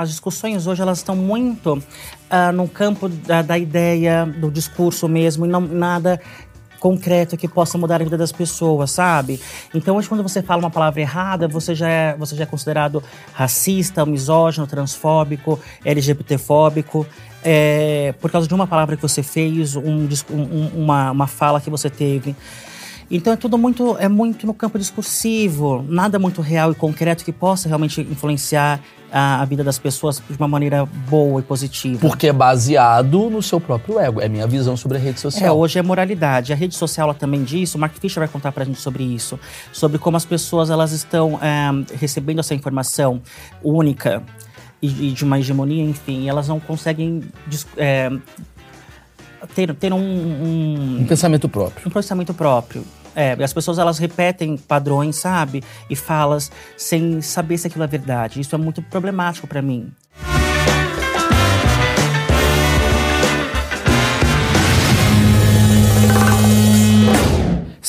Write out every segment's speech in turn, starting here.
as discussões hoje elas estão muito ah, no campo da, da ideia, do discurso mesmo, e não nada concreto que possa mudar a vida das pessoas, sabe? Então hoje quando você fala uma palavra errada, você já é, você já é considerado racista, misógino, transfóbico, LGBTfóbico, é, por causa de uma palavra que você fez, um- um- uma, uma fala que você teve. Então é tudo muito, é muito no campo discursivo, nada muito real e concreto que possa realmente influenciar a, a vida das pessoas de uma maneira boa e positiva. Porque é baseado no seu próprio ego. É minha visão sobre a rede É, social. hoje é moralidade. A rede social ela também diz, o Mark Fisher vai contar pra gente sobre isso, sobre como as pessoas elas estão é, recebendo essa informação única e, e de uma hegemonia, enfim, e elas não conseguem é, ter, ter um- um, Um pensamento próprio. um processamento próprio. É, as pessoas elas repetem padrões, sabe? E falas sem saber se aquilo é verdade. Isso é muito problemático pra mim.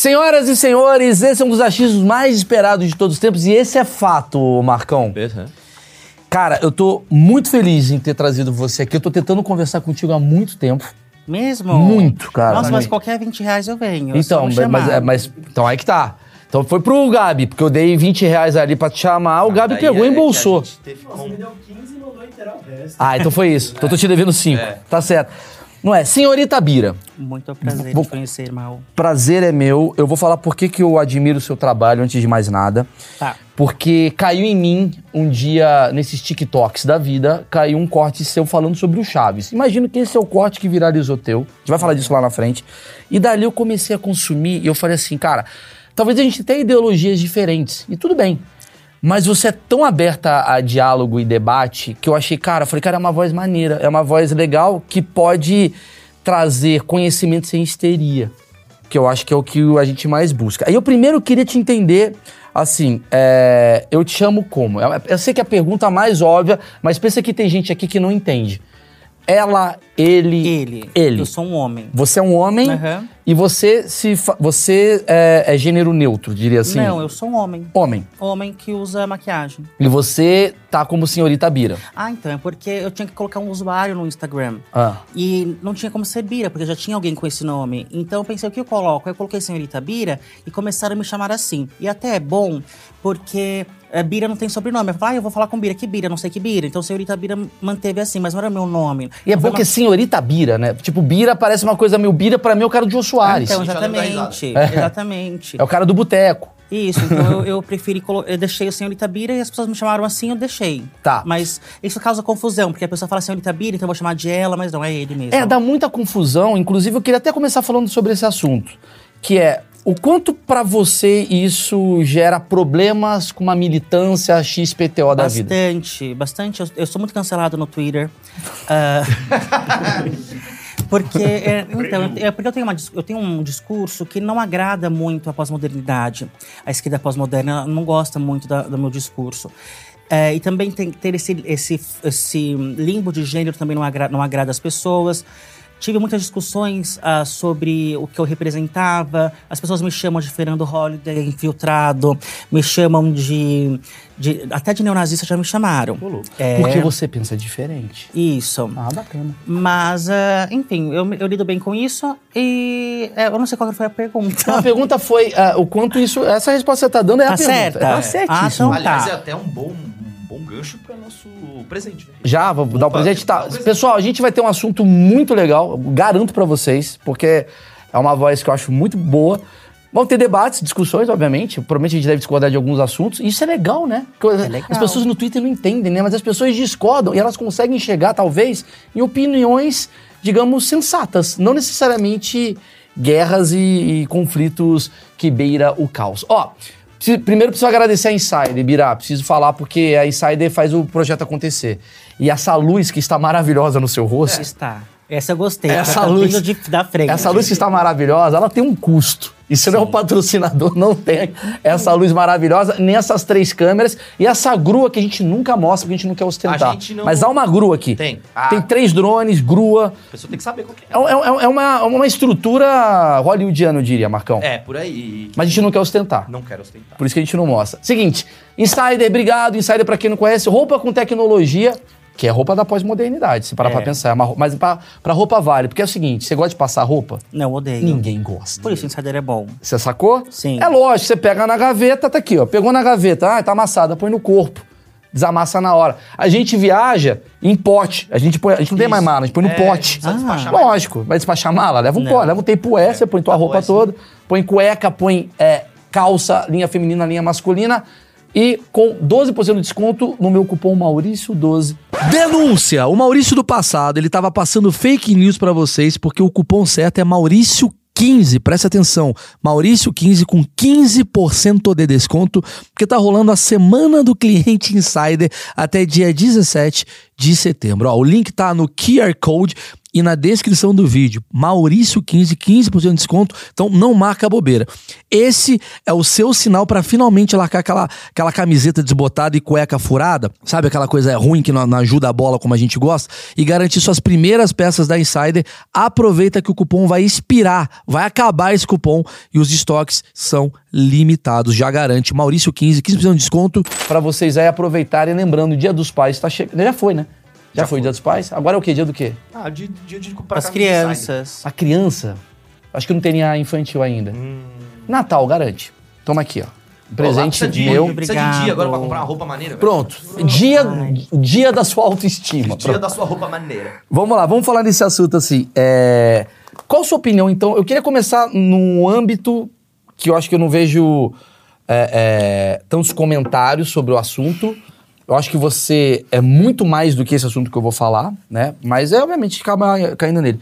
Senhoras e senhores, esse é um dos achismos mais esperados de todos os tempos e esse é fato, Marcão. Cara, eu tô muito feliz em ter trazido você aqui. Eu tô tentando conversar contigo há muito tempo. Mesmo? Muito, cara. Nossa, mas qualquer 20 reais eu venho. é Então, me mas, é- mas- então aí que tá. Então foi pro Gabi, porque eu dei 20 reais ali pra te chamar, o Gabi pegou é e a embolsou. teve como- Me deu 15 e mandou inteirar o resto. Ah, então foi isso. Então eu tô te devendo 5. Tá certo. Não é? Senhorita Bira, Muito prazer Vou- te conhecer, irmão. prazer é meu. Eu vou falar por que que eu admiro o seu trabalho antes de mais nada. Tá. Porque caiu em mim um dia, nesses TikToks da vida, caiu um corte seu falando sobre o Chaves. Imagino que esse é o corte que viralizou teu. A gente vai falar disso lá na frente. E dali eu comecei a consumir e eu falei assim, cara, talvez a gente tenha ideologias diferentes. E tudo bem. Mas você é tão aberta a diálogo e debate que eu achei, cara, eu falei, cara, é uma voz maneira, é uma voz legal que pode trazer conhecimento sem histeria que eu acho que é o que a gente mais busca. Aí eu primeiro queria te entender, assim, é, eu te chamo como? Eu, eu sei que é a pergunta mais óbvia, mas pensa que tem gente aqui que não entende. Ela, ele, Ele. ele. Eu sou um homem. Você é um homem Aham. E você se você é, é gênero neutro, diria assim. Não, eu sou um homem. Homem. Homem que usa maquiagem. E você tá como senhorita Bira. Ah, então, é porque eu tinha que colocar um usuário no Instagram. Ah. E não tinha como ser Bira, porque já tinha alguém com esse nome. Então eu pensei, o que eu coloco? Eu coloquei Senhorita Bira e começaram a me chamar assim. E até é bom, porque é, Bira não tem sobrenome. Eu falei, ah, eu vou falar com Bira. Que Bira? Não sei que Bira. Então Senhorita Bira manteve assim, mas não era meu nome. E é bom foi que é uma- senhorita Bira, né? Tipo, Bira parece uma coisa meio Bira, pra mim é o cara do Jô Soares. Então, lembra da exatamente. Exatamente. É o cara do boteco. Isso, então eu, eu preferi. colo- Eu deixei o senhorita Bira e as pessoas me chamaram assim, eu deixei. Tá. Mas isso causa confusão, porque a pessoa fala senhorita Bira, então eu vou chamar de ela, mas não, é ele mesmo. É, dá muita confusão. Inclusive, eu queria até começar falando sobre esse assunto, que é o quanto pra você isso gera problemas com uma militância XPTO da vida. Bastante, bastante. Eu, eu sou muito cancelado no Twitter. Ah, porque, é, então, é porque eu tenho, uma eu tenho um discurso que não agrada muito a pós-modernidade. A esquerda pós-moderna não gosta muito da- do meu discurso. É, e também tem, ter esse, esse, esse limbo de gênero também não, agra- não agrada as pessoas. Tive muitas discussões ah, sobre o que eu representava. As pessoas me chamam de Fernando Holliday infiltrado, me chamam de. de- até de neonazista já me chamaram. É, Porque você pensa diferente. Isso. Ah, bacana. Mas, ah, enfim, eu, eu lido bem com isso e é, eu não sei qual foi a pergunta. Então, a pergunta foi ah, o quanto isso. Essa resposta que você tá dando é Tá a pergunta. certa? Tá Ah, certíssimo. então- Aliás, tá. é até um bom, bom gancho para nosso presente. né? Já, vou dar o Opa, presente. Tá. presente. Pessoal, a gente vai ter um assunto muito legal, garanto pra vocês, porque é uma voz que eu acho muito boa. Vão ter debates, discussões, obviamente. Provavelmente a gente deve discordar de alguns assuntos. E isso é legal, né? Porque legal. As pessoas no Twitter não entendem, né? Mas as pessoas discordam e elas conseguem chegar, talvez, em opiniões, digamos, sensatas. Não necessariamente guerras e, e conflitos que beira o caos. Ó, preciso- primeiro preciso agradecer a Insider, Birá. Preciso falar porque a Insider faz o projeto acontecer. E essa luz que está maravilhosa no seu rosto, Está. Essa eu gostei. Essa tá luz- de- da frente. essa luz que está maravilhosa, ela tem um custo. E se não é o patrocinador, não tem essa luz maravilhosa, nem essas três câmeras e essa grua que a gente nunca mostra, porque a gente não quer ostentar. A gente não- Mas há uma grua aqui. Tem. Ah. Tem três drones, grua. A pessoa tem que saber qual que É, é- é uma, uma estrutura hollywoodiana, eu diria, Marcão. é. É, por aí. Mas a gente não quer ostentar. Não quero ostentar. Por isso que a gente não mostra. Seguinte, Insider, obrigado. Insider, pra quem não conhece, roupa com tecnologia. Que é roupa da pós-modernidade, se parar É. pra pensar. É uma mas pra, pra roupa vale. Porque é o seguinte, você gosta de passar roupa? Não, odeio. Ninguém gosta. Por isso o insider é bom. Você sacou? Sim. É lógico, você pega na gaveta, tá aqui, ó. Pegou na gaveta, ah, tá amassada, põe no corpo. Desamassa na hora. A gente viaja em pote. A gente, põe, a gente não tem mais mala, a gente põe no É, pote. precisa despachar Lógico, vai despachar mala, leva um Não. pote, leva um tempoé, você põe tua roupa assim. toda, põe cueca, põe é, calça, linha feminina, linha masculina. E com 12% de desconto no meu cupom Maurício12. Denúncia! O Maurício do passado, ele tava passando fake news pra vocês porque o cupom certo é Maurício 15, presta atenção, Maurício 15 com 15% de desconto, porque tá rolando a semana do cliente insider até dia 17 de setembro. Ó, o link tá no QR Code e na descrição do vídeo. Maurício 15, 15% de desconto, então não marca bobeira. Esse é o seu sinal para finalmente largar aquela, aquela camiseta desbotada e cueca furada, sabe aquela coisa ruim que não, não ajuda a bola como a gente gosta, e garantir suas primeiras peças da Insider. Aproveita que o cupom vai expirar, vai acabar esse cupom e os estoques são limitados, já garante. Maurício 15, 15% de desconto. Pra vocês aí aproveitarem, lembrando, o Dia dos Pais tá chegando. Já foi, né? Já, foi o Dia dos Pais? Agora é o quê? Dia do quê? Ah, dia, dia de comprar As crianças. A criança. Acho que não tem a infantil ainda. Natal, garante. Toma aqui, ó. Um Presente Precisa de, meu. Precisa de dia agora pra comprar uma roupa maneira. velho. Pronto. Dia, dia da sua autoestima. Dia da sua roupa maneira. Vamos lá, vamos falar desse assunto assim. É, Qual a sua opinião, então? Eu queria começar num âmbito que eu acho que eu não vejo é, é, tantos comentários sobre o assunto. Eu acho que você é muito mais do que esse assunto que eu vou falar, né? Mas é, obviamente, acaba caindo nele.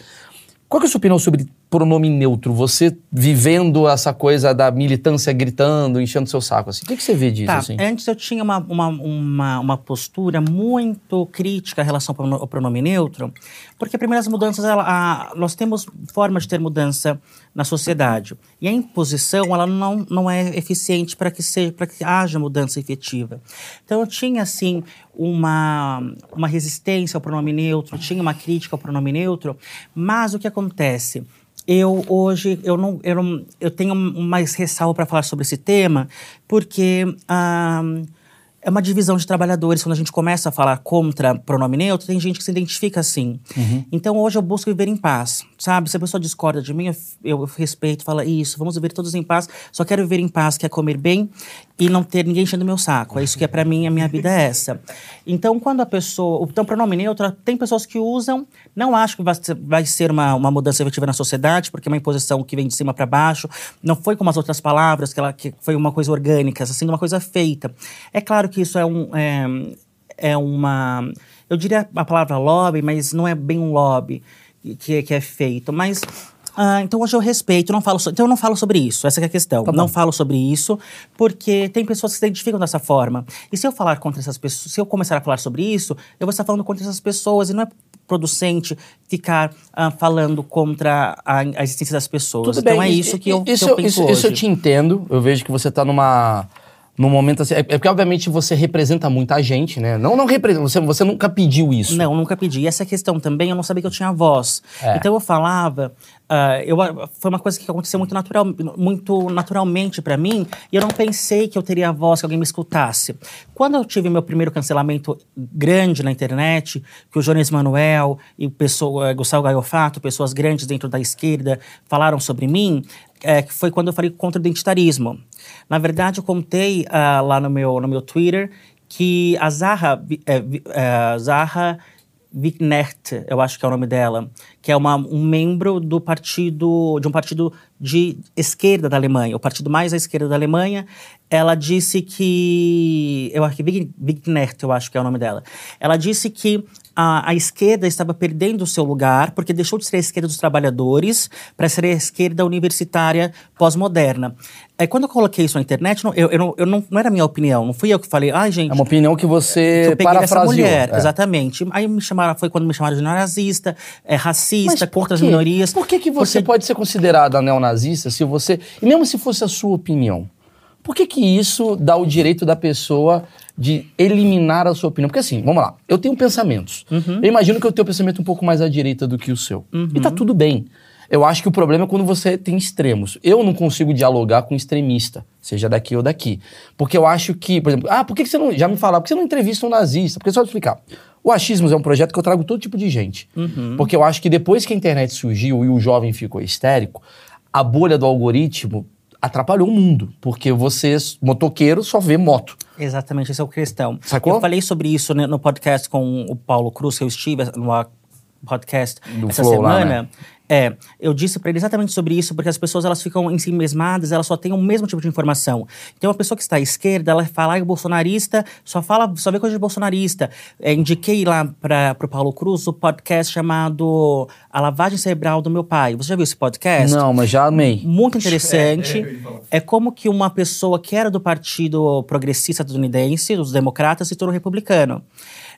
Qual que é a sua opinião sobre pronome neutro? Você vivendo essa coisa da militância gritando, enchendo seu saco, assim. O que, que você vê disso, Tá, assim? antes eu tinha uma, uma, uma, uma postura muito crítica em relação ao prono- ao pronome neutro, porque primeiro as mudanças, ela, a- nós temos formas de ter mudança na sociedade. E a imposição, ela não, não é eficiente para que, seja- para que haja mudança efetiva. Então eu tinha, assim, uma, uma resistência ao pronome neutro, tinha uma crítica ao pronome neutro, mas o que acontece? Eu hoje eu não eu, não, eu tenho mais ressalva para falar sobre esse tema porque ah, é uma divisão de trabalhadores. Quando a gente começa a falar contra pronome neutro tem gente que se identifica assim. Então hoje eu busco viver em paz sabe se a pessoa discorda de mim eu, eu respeito fala isso vamos viver todos em paz só quero viver em paz quer comer bem e não ter ninguém enchendo meu saco é isso que é para mim a minha vida é essa então quando a pessoa então pronome neutro tem pessoas que usam não acho que vai ser, uma, uma mudança efetiva na sociedade, porque é uma imposição que vem de cima para baixo. Não foi como as outras palavras, que, ela, que foi uma coisa orgânica, assim, uma coisa feita. É claro que isso é um. É, é uma. Eu diria a palavra lobby, mas não é bem um lobby que, que é feito. Mas. ah, então hoje eu respeito, não falo so- então eu não falo sobre isso, essa que é a questão. não falo sobre isso, porque tem pessoas que se identificam dessa forma. E se eu falar contra essas pessoas, se eu começar a falar sobre isso, eu vou estar falando contra essas pessoas, e não é producente ficar ah, falando contra a, a existência das pessoas. Tudo então bem, é isso que eu, que isso, eu penso isso, hoje. isso eu te entendo. Eu vejo que você tá numa. Num momento assim. É é porque, obviamente, você representa muita gente, né? Não, não representa. Você, você nunca pediu isso. Não, nunca pedi. E essa questão também, eu não sabia que eu tinha voz. É. Então eu falava, ah, eu, foi uma coisa que aconteceu muito, natural, muito naturalmente pra mim, e eu não pensei que eu teria voz, que alguém me escutasse. Quando eu tive meu primeiro cancelamento grande na internet, que o Jones Manuel e pessoa, Gustavo Gaiofato, pessoas grandes dentro da esquerda, falaram sobre mim, é, que foi quando eu falei contra o identitarismo. Na verdade, eu contei ah, lá no meu, no meu Twitter que a Zaha, é, é, Zaha eu acho que é o nome dela, que é uma, um membro do partido, de um partido de esquerda da Alemanha, o partido mais à esquerda da Alemanha, ela disse que, eu acho que eu acho que é o nome dela, ela disse que a, a esquerda estava perdendo o seu lugar porque deixou de ser a esquerda dos trabalhadores para ser a esquerda universitária pós-moderna. Aí quando eu coloquei isso na internet, não- eu, eu, não, eu não, não era minha opinião, não fui eu que falei, ai gente, É uma opinião que que você eu peguei dessa mulher, É. exatamente. Aí me chamaram, foi quando me chamaram de neonazista, é, racista, por contra as minorias. Por que, que você Porque- pode ser considerada neonazista se você. E mesmo se fosse a sua opinião, por que, que isso dá o direito da pessoa de eliminar a sua opinião? Porque assim, vamos lá, eu tenho pensamentos. Uhum. Eu imagino que eu tenho um pensamento um pouco mais à direita do que o seu. E tá tudo bem. Eu acho que o problema é quando você tem extremos. Eu não consigo dialogar com extremista, seja daqui ou daqui. Porque eu acho que, por exemplo, ah, por que que você não. Já me falaram, por que você não entrevista um nazista? Porque só explicar. O Achismos é um projeto que eu trago todo tipo de gente. Porque eu acho que depois que a internet surgiu e o jovem ficou histérico, a bolha do algoritmo atrapalhou o mundo. Porque vocês, motoqueiro, só vê moto. Exatamente, esse é o questão. Sacou? Eu falei sobre isso né, no podcast com o Paulo Cruz, que eu estive no podcast Do essa Flow lá, semana. né? É, eu disse para ele exatamente sobre isso, porque as pessoas elas ficam em si mesmadas, elas só têm o mesmo tipo de informação. Então, uma pessoa que está à esquerda, ela fala, o bolsonarista só fala, só vê coisa de bolsonarista. É, indiquei lá para o Paulo Cruz o podcast chamado A Lavagem Cerebral do Meu Pai. Você já viu esse podcast? Não, mas já amei. muito interessante. É, é. É, como que uma pessoa que era do Partido Progressista estadunidense, dos democratas, se tornou republicano.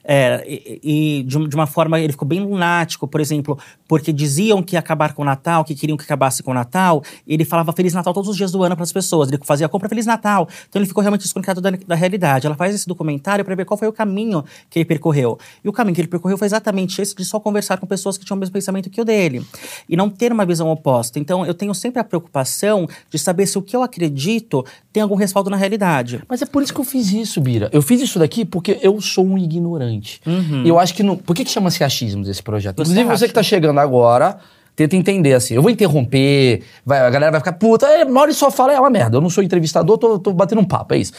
É, e e de, de uma forma, ele ficou bem lunático, por exemplo, porque diziam que ia acabar com o Natal, que queriam que acabasse com o Natal, ele falava Feliz Natal todos os dias do ano para as pessoas, ele fazia compra Feliz Natal. Então ele ficou realmente desconectado da, da realidade. Ela faz esse documentário para ver qual foi o caminho que ele percorreu. E o caminho que ele percorreu foi exatamente esse de só conversar com pessoas que tinham o mesmo pensamento que o dele. E não ter uma visão oposta. Então eu tenho sempre a preocupação de saber se o que eu acredito tem algum respaldo na realidade. Mas é por isso que eu fiz isso, Bira. Eu fiz isso daqui porque eu sou um ignorante. Uhum. E eu acho que não. Por que, que chama-se achismos esse projeto? Você Inclusive, você acha? que tá chegando agora, tenta entender assim. Eu vou interromper, vai- a galera vai ficar, puta, é, Mauri só fala, é uma merda. Eu não sou entrevistador, tô, tô batendo um papo, é isso.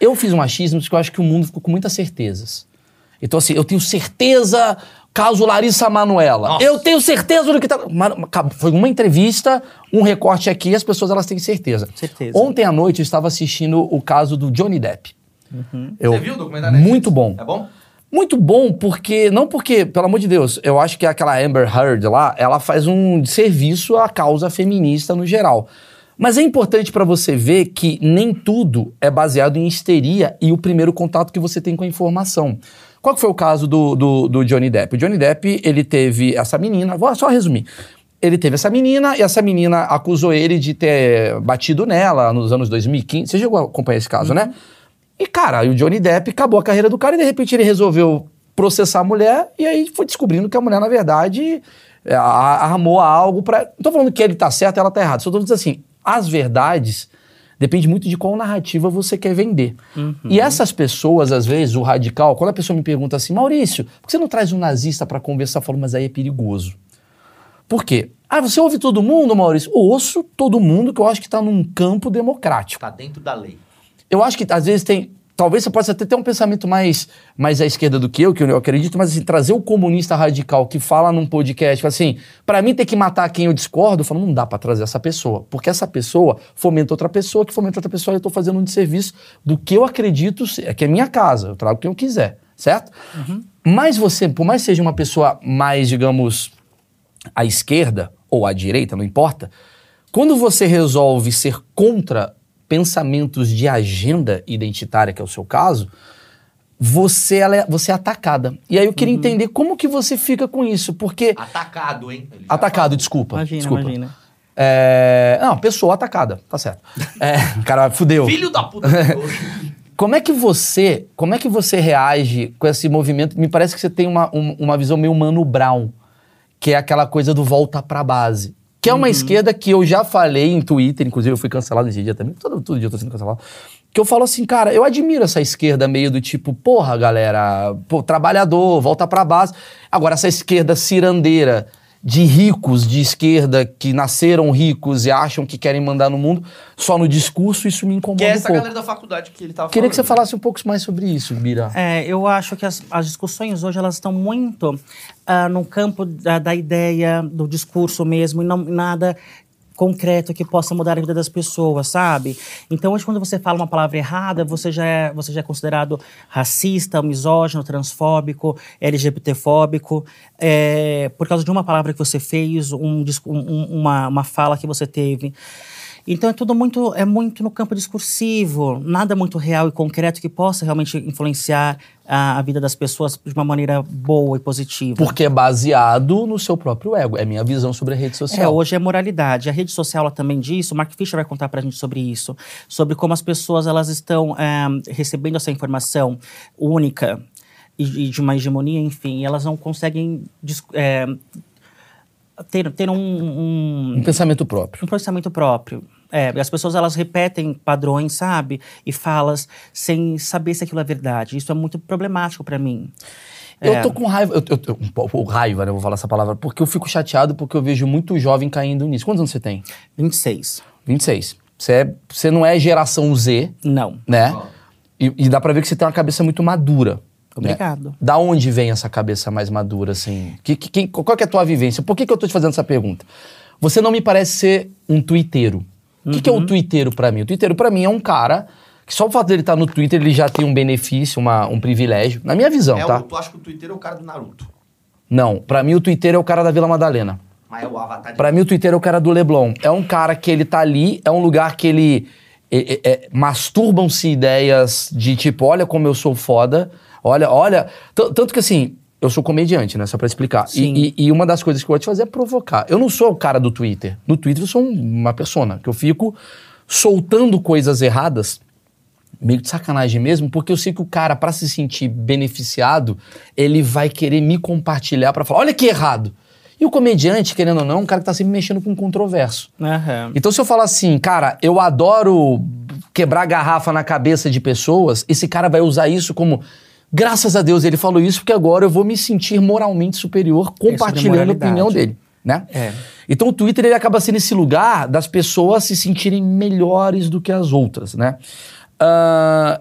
Eu fiz um achismos porque eu acho que o mundo ficou com muitas certezas. Então, assim, eu tenho certeza. Caso Larissa Manuela. Nossa. Eu tenho certeza do que tá. Foi uma entrevista, um recorte aqui, as pessoas elas têm certeza. Certeza. Ontem à noite eu estava assistindo o caso do Johnny Depp. Eu- Você viu o documentário? Muito bom. É bom? Muito bom, porque. Não porque, pelo amor de Deus, eu acho que aquela Amber Heard lá, ela faz um serviço à causa feminista no geral. Mas é importante pra você ver que nem tudo é baseado em histeria e o primeiro contato que você tem com a informação. Qual foi o caso do, do, do Johnny Depp? O Johnny Depp, ele teve essa menina, vou só resumir. Ele teve essa menina e essa menina acusou ele de ter batido nela nos anos 2015. Você chegou a acompanhar esse caso, né? E, cara, o Johnny Depp acabou a carreira do cara e de repente ele resolveu processar a mulher e aí foi descobrindo que a mulher, na verdade, é, armou algo pra. Não tô falando que ele tá certo e ela tá errada. Só tô dizendo assim: as verdades depende muito de qual narrativa você quer vender. E essas pessoas, às vezes, o radical, quando a pessoa me pergunta assim, Maurício, por que você não traz um nazista pra conversar? Eu falo, mas aí é perigoso. Por quê? Ah, você ouve todo mundo, Maurício? Eu ouço todo mundo que eu acho que tá num campo democrático. Tá dentro da lei. Eu acho que às vezes tem. Talvez você possa até ter um pensamento mais, mais à esquerda do que eu, que eu acredito, mas assim, trazer o comunista radical que fala num podcast, assim, pra mim ter que matar quem eu discordo, eu falo, não dá pra trazer essa pessoa. Porque essa pessoa fomenta outra pessoa, que fomenta outra pessoa, e eu tô fazendo um desserviço do que eu acredito ser, que é minha casa, eu trago quem eu quiser, certo? Mas você, por mais que seja uma pessoa mais, digamos, à esquerda ou à direita, não importa, quando você resolve ser contra pensamentos de agenda identitária, que é o seu caso, você, ela é, você é atacada. E aí eu queria entender como que você fica com isso, porque... Atacado, hein? Ele Atacado, falou. desculpa. Imagina, desculpa. imagina. É, não, pessoa atacada, tá certo. É, cara, fudeu. Filho da puta. Como é que você, como é que você reage com esse movimento? Me parece que você tem uma, um- uma visão meio Mano Brown, que é aquela coisa do volta pra base. Que é uma esquerda que eu já falei em Twitter, inclusive eu fui cancelado esse dia também, todo, todo dia eu tô sendo cancelado. Que eu falo assim, cara, eu admiro essa esquerda meio do tipo, porra, galera, pô, trabalhador, volta pra base. Agora, essa esquerda cirandeira de ricos de esquerda que nasceram ricos e acham que querem mandar no mundo, só no discurso, isso me incomoda Que é um essa pouco. galera da faculdade que ele tava Queria que você falando, né? falasse um pouco mais sobre isso, Bira. É, eu acho que as, as discussões hoje elas estão muito ah, no campo da, da ideia, do discurso mesmo, e não nada concreto que possa mudar a vida das pessoas, sabe? Então hoje quando você fala uma palavra errada, você já é, você já é considerado racista, misógino, transfóbico, LGBTfóbico, é, por causa de uma palavra que você fez, um, um- uma, uma fala que você teve. Então é tudo muito é muito no campo discursivo, nada muito real e concreto que possa realmente influenciar a, a vida das pessoas de uma maneira boa e positiva. Porque é baseado no seu próprio ego. É minha visão sobre a rede É, social. hoje é moralidade. A rede social ela também diz, o Mark Fisher vai contar pra gente sobre isso, sobre como as pessoas elas estão é, recebendo essa informação única e, e de uma hegemonia, enfim, e elas não conseguem é, ter, ter um- um, Um pensamento próprio. um processamento próprio. É, as pessoas elas repetem padrões, sabe? E falas sem saber se aquilo é verdade. Isso é muito problemático para mim. Eu É. tô com raiva, eu, eu, eu- um pouco raiva, né? Vou falar essa palavra, porque eu fico chateado porque eu vejo muito jovem caindo nisso. Quantos anos você tem? 26. 26. Você, é, você não é geração Z, Não. né? E, e dá pra ver que você tem uma cabeça muito madura. Né? Obrigado. Da onde vem essa cabeça mais madura, assim? Que, que, qual que é a tua vivência? Por que, que eu tô te fazendo essa pergunta? Você não me parece ser um twitteiro. O que, que é Uhum. um twitteiro pra mim? O twitteiro pra mim é um cara que só o fato dele estar no Twitter, ele já tem um benefício, uma, um privilégio. Na minha visão, É tá? o, tu acha que o Twitter é o cara do Naruto. Não, pra mim o Twitter é o cara da Vila Madalena. Mas é o avatar de... Pra mim o Twitter é o cara do Leblon. É um cara que ele tá ali, é um lugar que ele... é- é- é- Masturbam-se ideias de tipo, olha como eu sou foda, olha, olha... Tanto que assim, eu sou comediante, né? Só pra explicar. E- Sim. E, e uma das coisas que eu gosto de fazer é provocar. Eu não sou o cara do Twitter. No Twitter eu sou um- uma persona, que eu fico soltando coisas erradas meio de sacanagem mesmo, porque eu sei que o cara, pra se sentir beneficiado, ele vai querer me compartilhar pra falar: olha que errado. E o comediante, querendo ou não, é um cara que tá sempre mexendo com controverso. Aham. Então, se eu falar assim, cara, eu adoro quebrar garrafa na cabeça de pessoas, esse cara vai usar isso como. Graças a Deus ele falou isso, porque agora eu vou me sentir moralmente superior compartilhando a opinião dele, né? É. Então o Twitter ele acaba sendo esse lugar das pessoas se sentirem melhores do que as outras, né? Ah,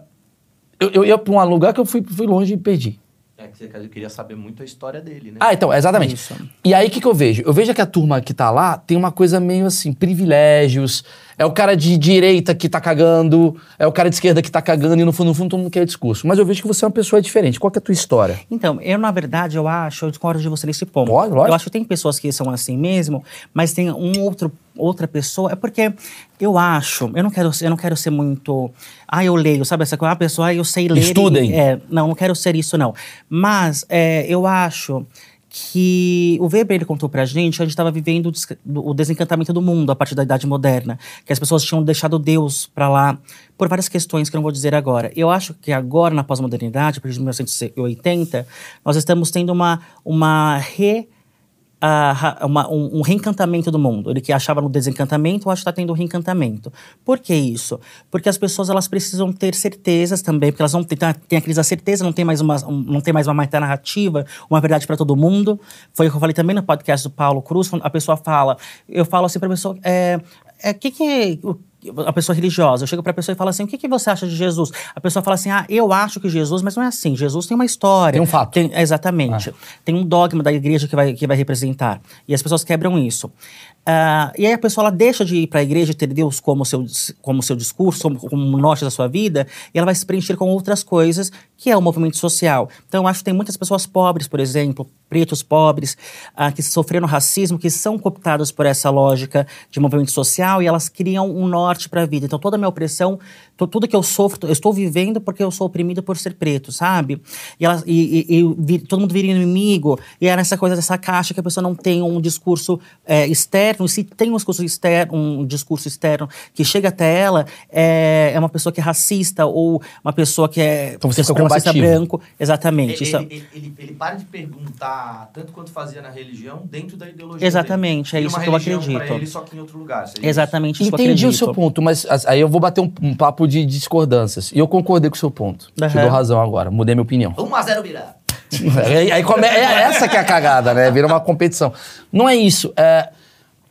eu, eu ia pra um lugar que eu fui, fui longe e perdi. É que você- eu queria saber muito a história dele, né? Ah, então, exatamente. Isso. E aí, o que, que eu vejo? Eu vejo que a turma que tá lá tem uma coisa meio assim, privilégios. É o cara de direita que tá cagando, é o cara de esquerda que tá cagando, e no fundo, no fundo, todo mundo quer discurso. Mas eu vejo que você é uma pessoa diferente. Qual é a tua história? Então, eu, na verdade, eu acho, eu discordo de você nesse ponto. Lógico, lógico. Eu acho que tem pessoas que são assim mesmo, mas tem um outro, outra pessoa. É porque eu acho, eu não quero, ser- eu não quero ser muito. Ah, eu leio, sabe? Essa coisa, ah, pessoa, eu sei ler. e- Estudem. é, não, não quero ser isso, não. Mas é, eu acho que o Weber ele contou pra gente que a gente estava vivendo o des- o desencantamento do mundo a partir da Idade Moderna, que as pessoas tinham deixado Deus pra lá por várias questões que eu não vou dizer agora. Eu acho que agora na pós-modernidade, a partir de 1980, nós estamos tendo uma uma re uma- um, um reencantamento do mundo. Ele que achava no desencantamento, acho que está tendo um reencantamento. Por que isso? Porque as pessoas elas precisam ter certezas também, porque elas não têm, tá- tem a crise da certeza, não tem mais uma, um- não tem mais uma narrativa, uma verdade para todo mundo. Foi o que eu falei também no podcast do Paulo Cruz, a pessoa fala, eu falo assim para a pessoa, é, é, que que é a pessoa religiosa, eu chego para a pessoa e falo assim: o que, que você acha de Jesus? A pessoa fala assim: ah, eu acho que Jesus, mas não é assim. Jesus tem uma história. Tem um fato. Tem- exatamente. Tem um dogma da igreja que vai, que vai representar. E as pessoas quebram isso. Ah, e aí a pessoa ela deixa de ir para a igreja e ter Deus como seu, como seu discurso, como, como norte da sua vida, e ela vai se preencher com outras coisas, que é o movimento social. Então eu acho que tem muitas pessoas pobres, por exemplo, pretos pobres, ah, que sofreram racismo, que são cooptadas por essa lógica de movimento social e elas criam um norte para a vida. Então toda a minha opressão, tudo que eu sofro, eu estou vivendo porque eu sou oprimido por ser preto, sabe? E, elas, e, e- e vi- todo mundo vira inimigo, e era essa coisa dessa caixa que a pessoa não tem um discurso é, externo, e se tem um discurso externo, um discurso externo que chega até ela, é, é uma pessoa que é racista ou uma pessoa que é Então você supremacista combativo. branco. Exatamente. Ele, isso é- ele, ele, ele- ele para de perguntar tanto quanto fazia na religião, dentro da ideologia. Exatamente, é dele. isso Vira que eu acredito. Ele, só que em outro lugar. seria Exatamente isso que eu Entendi o seu ponto, mas as- aí eu vou bater um, um papo de discordâncias. E eu concordei com o seu ponto. Te Aham. dou razão agora, mudei minha opinião. isso. 1 a 0 Bira. aí, aí come- é essa que é a cagada, né? Vira uma competição. Não é isso. É,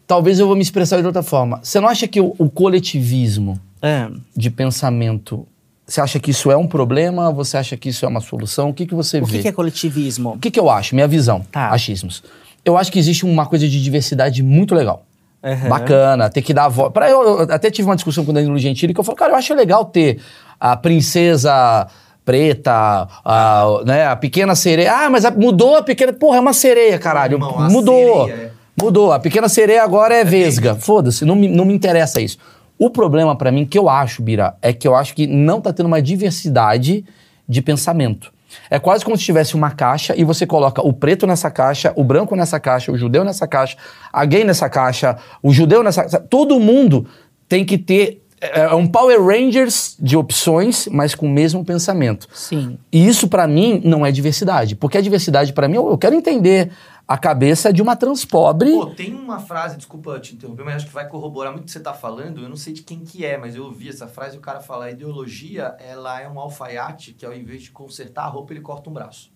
talvez eu vou me expressar de outra forma. Você não acha que o, o coletivismo É. de pensamento, você acha que isso é um problema? Você acha que isso é uma solução? O que, que você O vê? que, que é coletivismo? O que, que eu acho? Minha visão. Tá. Achismos. Eu acho que existe uma coisa de diversidade muito legal. Aham. Bacana, ter que dar voz. Pra eu, eu até tive uma discussão com o Danilo Gentili que eu falei, cara, eu acho legal ter a princesa preta, a, né, a pequena sereia. Ah, mas a- mudou a pequena. Porra, é uma sereia, caralho. Irmão, a mudou. sereia é- Mudou. A pequena sereia agora é vesga. Foda-se, não me, não me interessa isso. O problema pra mim, que eu acho, Bira, é que eu acho que não tá tendo uma diversidade de pensamento. É quase como se tivesse uma caixa e você coloca o preto nessa caixa, o branco nessa caixa, o judeu nessa caixa, a gay nessa caixa, o judeu nessa caixa. Todo mundo tem que ter é é um Power Rangers de opções, mas com o mesmo pensamento. Sim. E isso pra mim não é diversidade, porque a diversidade pra mim eu eu quero entender a cabeça de uma transpobre. Pô, tem uma frase, desculpa te interromper, mas acho que vai corroborar muito o que você tá falando. Eu não sei de quem que é, mas eu ouvi essa frase e o cara fala: a ideologia, ela é um alfaiate que ao invés de consertar a roupa, ele corta um braço.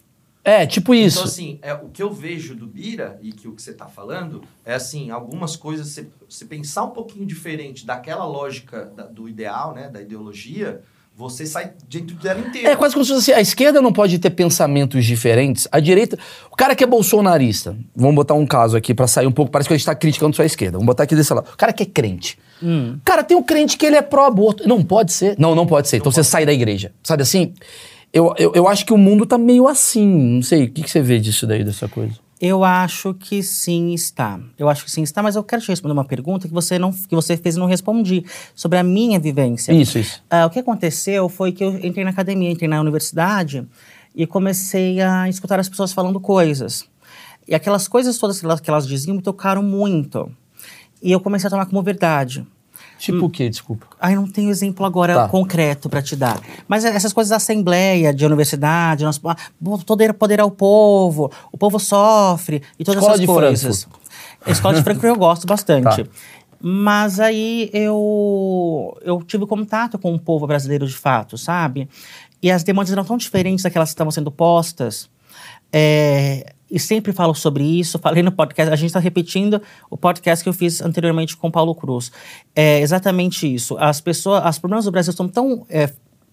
É, tipo isso. Então, assim, é, o que eu vejo do Bira e que o que você tá falando é assim, algumas coisas, você, você pensar um pouquinho diferente daquela lógica da- do ideal, né? Da ideologia, você sai dentro dela inteira. É quase como se fosse assim, a esquerda não pode ter pensamentos diferentes, a direita... O cara que é bolsonarista, vamos botar um caso aqui pra sair um pouco, parece que a gente tá criticando só a esquerda, vamos botar aqui desse lado. O cara que é crente. Cara, tem um crente que ele é pró-aborto. Não pode ser. Não, não pode ser. Então você sai da igreja. Sabe assim? Eu, eu, eu acho que o mundo tá meio assim. Não sei, o que, que você vê disso daí, dessa coisa? Eu acho que sim está. Eu acho que sim está, mas eu quero te responder uma pergunta que você não que você fez e não respondi sobre a minha vivência. Isso, isso. Ah, o que aconteceu foi que eu entrei na academia, entrei na universidade e comecei a escutar as pessoas falando coisas. E aquelas coisas todas que elas, que elas diziam me tocaram muito. E eu comecei a tomar como verdade. Tipo o quê? Desculpa. Ai, não tenho exemplo agora Tá. concreto para te dar. Mas essas coisas da assembleia, de universidade, nós, ah, poder, poder ao povo, o povo sofre e todas Escola essas de coisas. A escola de Frankfurt eu gosto bastante. Tá. Mas aí eu, eu tive contato com o povo brasileiro de fato, sabe? E as demandas eram tão diferentes daquelas que estavam sendo postas. É, e sempre falo sobre isso, falei no podcast, a gente está repetindo o podcast que eu fiz anteriormente com Paulo Cruz. É exatamente isso. As pessoas, os problemas do Brasil são tão é,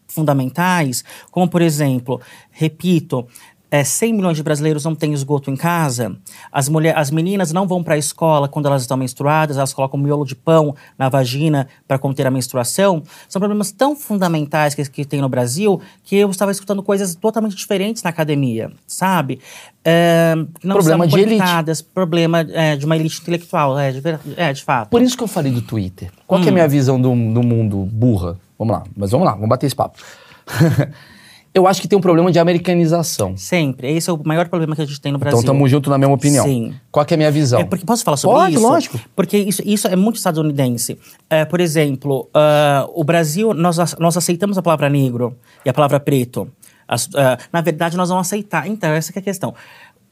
fundamentais, como por exemplo, repito, é, 100 milhões de brasileiros não têm esgoto em casa. As, mulher, as meninas não vão para a escola quando elas estão menstruadas, elas colocam miolo de pão na vagina para conter a menstruação. São problemas tão fundamentais que, que tem no Brasil que eu estava escutando coisas totalmente diferentes na academia, sabe? É, não Problema de elite. Problema é, de uma elite intelectual, é de, é, de fato. Por isso que eu falei do Twitter. Qual que é Hum. a minha visão do, do mundo burra? Vamos lá, mas vamos lá, vamos bater esse papo. eu acho que tem um problema de americanização. Sempre. Esse é o maior problema que a gente tem no Brasil. Então estamos juntos na mesma opinião. Sim. Qual é a minha visão? É porque posso falar sobre Pode, isso? lógico. Porque isso, isso é muito estadunidense. É, por exemplo, ah, o Brasil, nós, nós aceitamos a palavra negro e a palavra preto. As- ah, na verdade, nós vamos aceitar. Então, essa é a questão.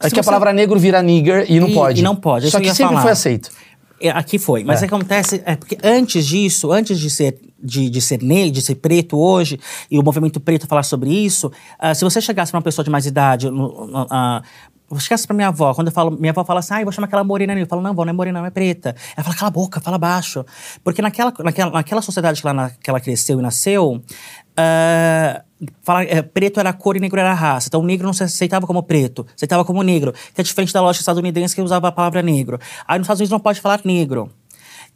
É Se que a você- palavra negro vira nigger e não E- pode. e não pode, isso Só eu que sempre falar. foi aceito. É, Aqui foi, mas É. que acontece é porque antes disso, antes de ser de, de ser negro, de ser preto hoje e o movimento preto falar sobre isso, ah, se você chegasse para uma pessoa de mais idade, no, no, chegasse pra minha avó, quando eu falo, minha avó fala assim, ah, eu vou chamar aquela morena ali. Eu falo, não, vó, não é morena, não é preta. Ela fala, cala a boca, fala baixo. Porque naquela, naquela, naquela sociedade que ela, na- que ela cresceu e nasceu, ah, é, preto era cor e negro era raça. Então negro não se aceitava como preto, aceitava como negro. Que é diferente da lógica estadunidense que usava a palavra negro. Aí nos Estados Unidos não pode falar negro.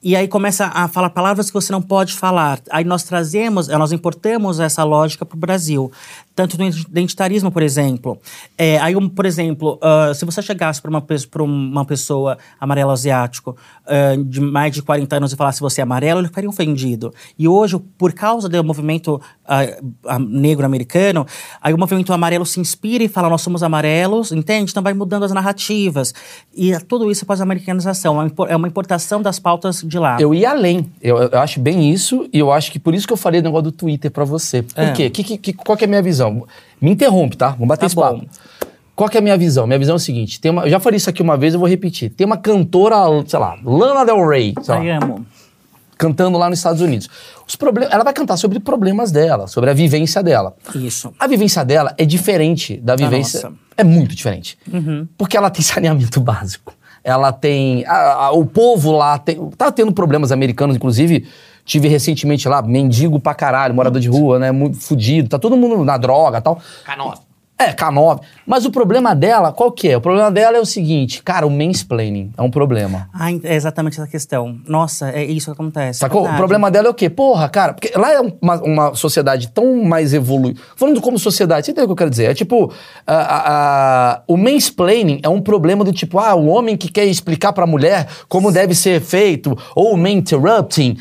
E aí começa a falar palavras que você não pode falar. Aí nós trazemos, eh, nós importamos essa lógica para o Brasil. Tanto no identitarismo, por exemplo. É, aí, um, por exemplo, ah, se você chegasse para uma, uma pessoa amarelo asiático ah, de mais de 40 anos e falasse você é amarelo, ele ficaria ofendido. E hoje, por causa do movimento ah, ah, negro americano, aí o movimento amarelo se inspira e fala nós somos amarelos, entende? Então vai mudando as narrativas. E tudo isso. É impor- É uma importação das pautas de lá. Eu ia além. Eu, eu acho bem isso, e eu acho que por isso que eu falei o negócio do Twitter pra você. Por É. quê? Que, que, que- qual que é a minha visão? Me interrompe, tá? Vamos bater Tá esse bom. papo. Qual que é a minha visão? Minha visão é o seguinte: tem uma, eu já falei isso aqui uma vez, eu vou repetir. Tem uma cantora, sei lá, Lana Del Rey, sei lá, Ai, amo. cantando lá nos Estados Unidos. Os problem- ela vai cantar sobre problemas dela, sobre a vivência dela. Isso. A vivência dela é diferente da vivência. É muito diferente. Porque ela tem saneamento básico. Ela tem. a- a- o povo lá tem, tá tendo problemas americanos, inclusive. Tive recentemente lá, mendigo pra caralho, morador de rua, né? Muito fudido, tá todo mundo na droga e tal. K9. É, K9. Mas o problema dela, qual que é? O problema dela é o seguinte, cara, o mansplaining é um problema. Ah, é exatamente essa questão. Nossa, é isso que acontece. Sacou? é o problema dela é o quê? Porra, cara, porque lá é uma, uma sociedade tão mais evoluída. Falando como sociedade, você entende o que eu quero dizer? É tipo, a- a- a- o mansplaining é um problema do tipo, ah, o homem que quer explicar pra mulher como deve ser feito, ou o man interrupting.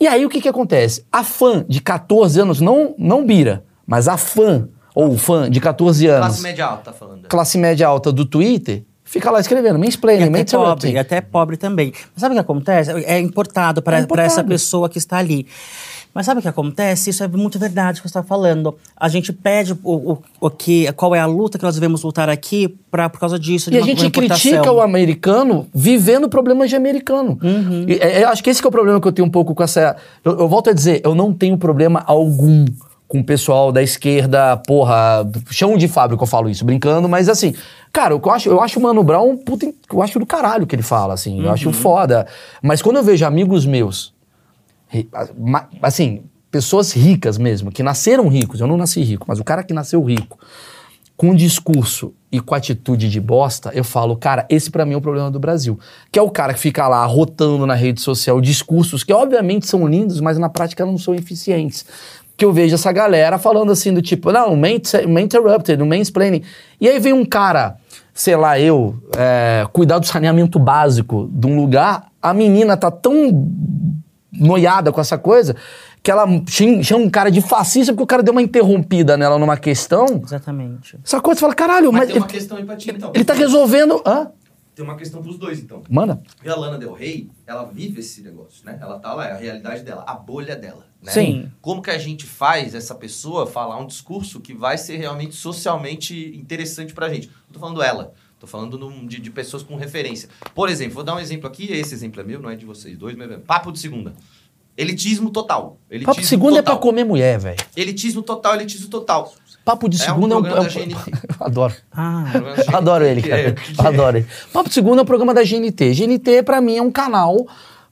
E aí o que que acontece? A fã de 14 anos, não, não bira, mas a fã, ou o fã de 14 anos, Classe média alta, tá falando. classe média alta do Twitter, fica lá escrevendo mansplaining, man até pobre, e até pobre também. Mas sabe o que acontece? É importado para É essa pessoa que está ali. Mas sabe o que acontece? Isso é muito verdade o que você está falando. A gente pede o, o, o que, qual é a luta que nós devemos lutar aqui pra, por causa disso. de E a uma- gente critica o americano vivendo problemas de americano. Uhum. E, é, eu acho que esse que é o problema que eu tenho um pouco com essa. Eu, eu volto a dizer, eu não tenho problema algum com o pessoal da esquerda, porra, chão de fábrica eu falo isso, brincando, mas assim, cara, eu acho, eu acho o Mano Brown, um puta, eu acho do caralho que ele fala, assim, eu acho foda. Mas quando eu vejo amigos meus, assim, pessoas ricas mesmo, que nasceram ricos, eu não nasci rico, mas o cara que nasceu rico, com discurso e com atitude de bosta, eu falo, cara, esse pra mim é o problema do Brasil. Que é o cara que fica lá rotando na rede social discursos que obviamente são lindos, mas na prática não são eficientes. Que eu vejo essa galera falando assim do tipo, não, main, main interrupted, no mansplaining. E aí vem um cara, sei lá, eu, é, cuidar do saneamento básico de um lugar, a menina tá tão noiada com essa coisa que ela chama um cara de fascista porque o cara deu uma interrompida nela numa questão. Exatamente. Essa coisa, você fala, caralho, Mas mas, tem uma ele, questão aí pra ti, então. ele tá resolvendo. Hã? Tem uma questão pros dois, então. Manda. E a Lana Del Rey, ela vive esse negócio, né? Ela tá lá, é a realidade dela, a bolha dela, né? Sim. Como que a gente faz essa pessoa falar um discurso que vai ser realmente socialmente interessante pra gente? Não tô falando ela, tô falando num- de, de pessoas com referência. Por exemplo, vou dar um exemplo aqui, esse exemplo é meu, não é de vocês dois, mas é papo de segunda. Elitismo total. Elitismo Papo de segunda é pra total. comer mulher, velho. Elitismo total, elitismo total. Papo de É um segunda é um. programa é um- da GNT. Adoro. Ah, adoro ele, cara. É, adoro ele. Papo de segunda é um programa da GNT. GNT, pra mim, é um canal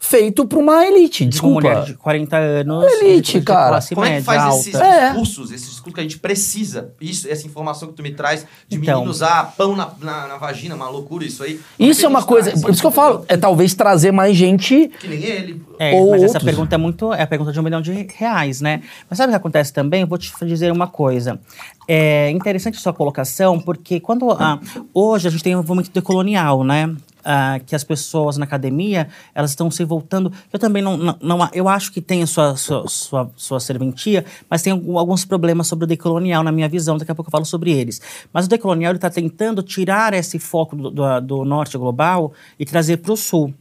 feito pra uma elite. de uma Desculpa. mulher de 40 anos. Elite, de- de cara. Como é que faz alta. esses É. discursos, esses discursos que a gente precisa? Isso, essa informação que tu me traz de Então. menino usar pão na, na, na vagina, uma loucura isso aí. Isso é uma Como coisa. Por isso que eu falo, é talvez trazer mais gente. Que nem ele. É, Ou mas essa outros. pergunta é muito. É a pergunta de um milhão de reais, né? Mas sabe o que acontece também? Eu vou te dizer uma coisa. É interessante sua colocação, porque quando. ah, hoje a gente tem um movimento decolonial, né? Ah, que as pessoas na academia elas estão se voltando. Eu também não, não, não- eu acho que tem a sua, sua, sua, sua serventia, mas tem alguns problemas sobre o decolonial na minha visão. Daqui a pouco eu falo sobre eles. Mas o decolonial está tentando tirar esse foco do, do, do norte global e trazer para o sul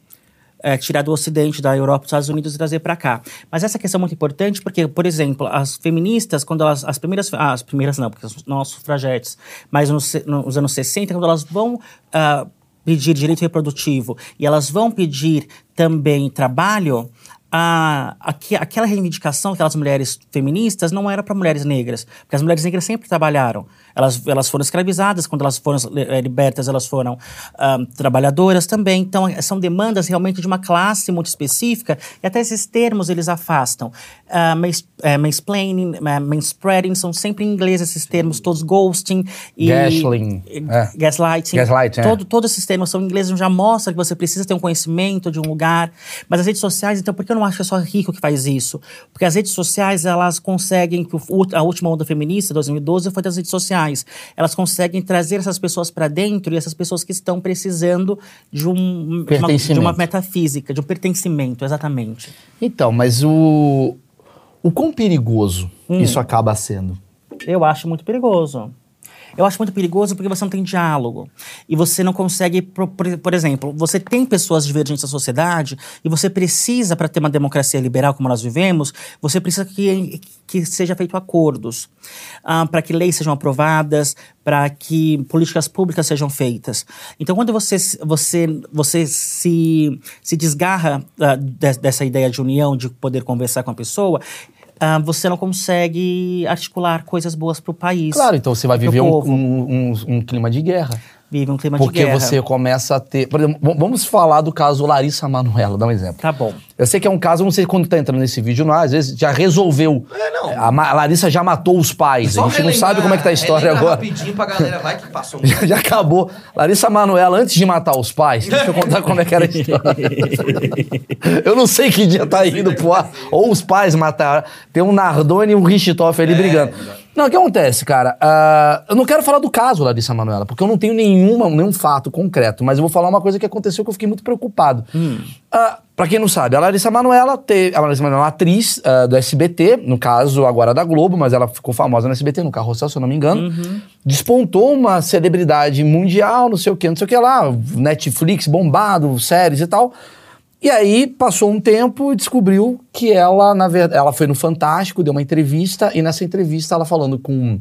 é, tirar do Ocidente, da Europa, dos Estados Unidos e trazer para cá. Mas essa questão é muito importante porque, por exemplo, as feministas, quando elas, as primeiras, ah, as primeiras não, porque não as sufragetes, mas nos, nos anos 60, quando elas vão ah, pedir direito reprodutivo e elas vão pedir também trabalho, a, aque- aquela reivindicação daquelas mulheres feministas não era para mulheres negras, porque as mulheres negras sempre trabalharam. Elas, elas foram escravizadas, quando elas foram eh, libertas, elas foram ah, trabalhadoras também. Então, eh, são demandas realmente de uma classe muito específica, e até esses termos eles afastam. Uh, mas, eh, mansplaining, uh, manspreading, são sempre em inglês esses termos, todos ghosting e. Gaslighting, e- é. Gaslighting. Gaslighting, é. Todo, todos esses termos são em inglês, já mostra que você precisa ter um conhecimento de um lugar. Mas as redes sociais, então, por que eu não acho que é só rico que faz isso? Porque as redes sociais, elas conseguem, a última onda feminista, 2012, foi das redes sociais. Elas conseguem trazer essas pessoas para dentro e essas pessoas que estão precisando de, um, de, uma, de uma metafísica, de um pertencimento, exatamente. Então, mas o. O quão perigoso Hum. isso acaba sendo? Eu acho muito perigoso. Eu acho muito perigoso porque você não tem diálogo. E você não consegue, por, por- exemplo, você tem pessoas divergentes na sociedade e você precisa, para ter uma democracia liberal como nós vivemos, você precisa que, que seja feito acordos. ah, para que leis sejam aprovadas, para que políticas públicas sejam feitas. Então, quando você, você, você se, se desgarra ah, de- dessa ideia de união, de poder conversar com a pessoa, ah, você não consegue articular coisas boas para o país. Claro, então você vai viver um, um- um- um clima de guerra. Vive um clima Porque de guerra. você começa a ter. Por exemplo, vamos falar do caso Larissa Manoela, dá um exemplo. Tá bom. Eu sei que é um caso, não sei quando tá entrando nesse vídeo, não, às vezes já resolveu. É, não. A, Larissa já matou os pais. Só a gente não relembrar- sabe como é que tá a história agora. rapidinho pra galera, vai que passou muito. Já, já acabou. Larissa Manoela, antes de matar os pais, deixa eu contar como é que era a história. eu não sei que dia tá indo pro ar. Ou os pais mataram. Tem um Nardoni e um Richthofen ali brigando. Não, o que acontece, cara? Ah, eu não quero falar do caso Larissa Manoela, porque eu não tenho nenhuma, nenhum fato concreto, mas eu vou falar uma coisa que aconteceu que eu fiquei muito preocupado. Ah, pra quem não sabe, a Larissa Manoela teve. A Larissa Manoela é uma atriz ah, do SBT, no caso agora da Globo, mas ela ficou famosa no SBT, no Carrossel, se eu não me engano. Despontou uma celebridade mundial, não sei o que, não sei o que lá, Netflix bombado, séries e tal. E aí passou um tempo e descobriu que ela, na verdade, ela foi no Fantástico, deu uma entrevista, e nessa entrevista ela falando com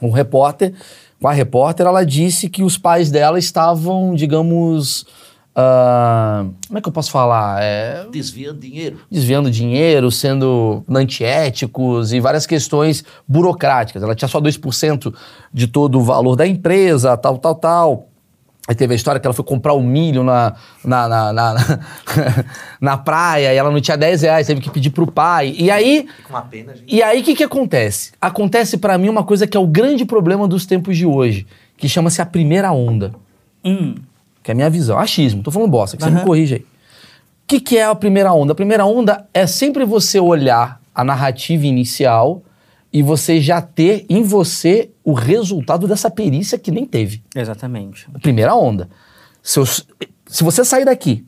um repórter, com a repórter, ela disse que os pais dela estavam, digamos, ah, como é que eu posso falar? É, Desviando dinheiro. desviando dinheiro, sendo antiéticos e várias questões burocráticas. Ela tinha só 2% de todo o valor da empresa, tal, tal, tal. Aí teve a história que ela foi comprar o milho na, na, na, na, na praia e ela não tinha 10 reais, teve que pedir pro pai. E aí, Com uma pena, gente. e aí o que, que acontece? Acontece pra mim uma coisa que é o grande problema dos tempos de hoje, que chama-se a primeira onda. Hum, Que é a minha visão. Achismo, tô falando bosta, que você Aham. me corrige aí. O que, que é a primeira onda? A primeira onda é sempre você olhar a narrativa inicial e você já ter em você o resultado dessa perícia que nem teve. exatamente. Primeira onda. Seus- se você sair daqui,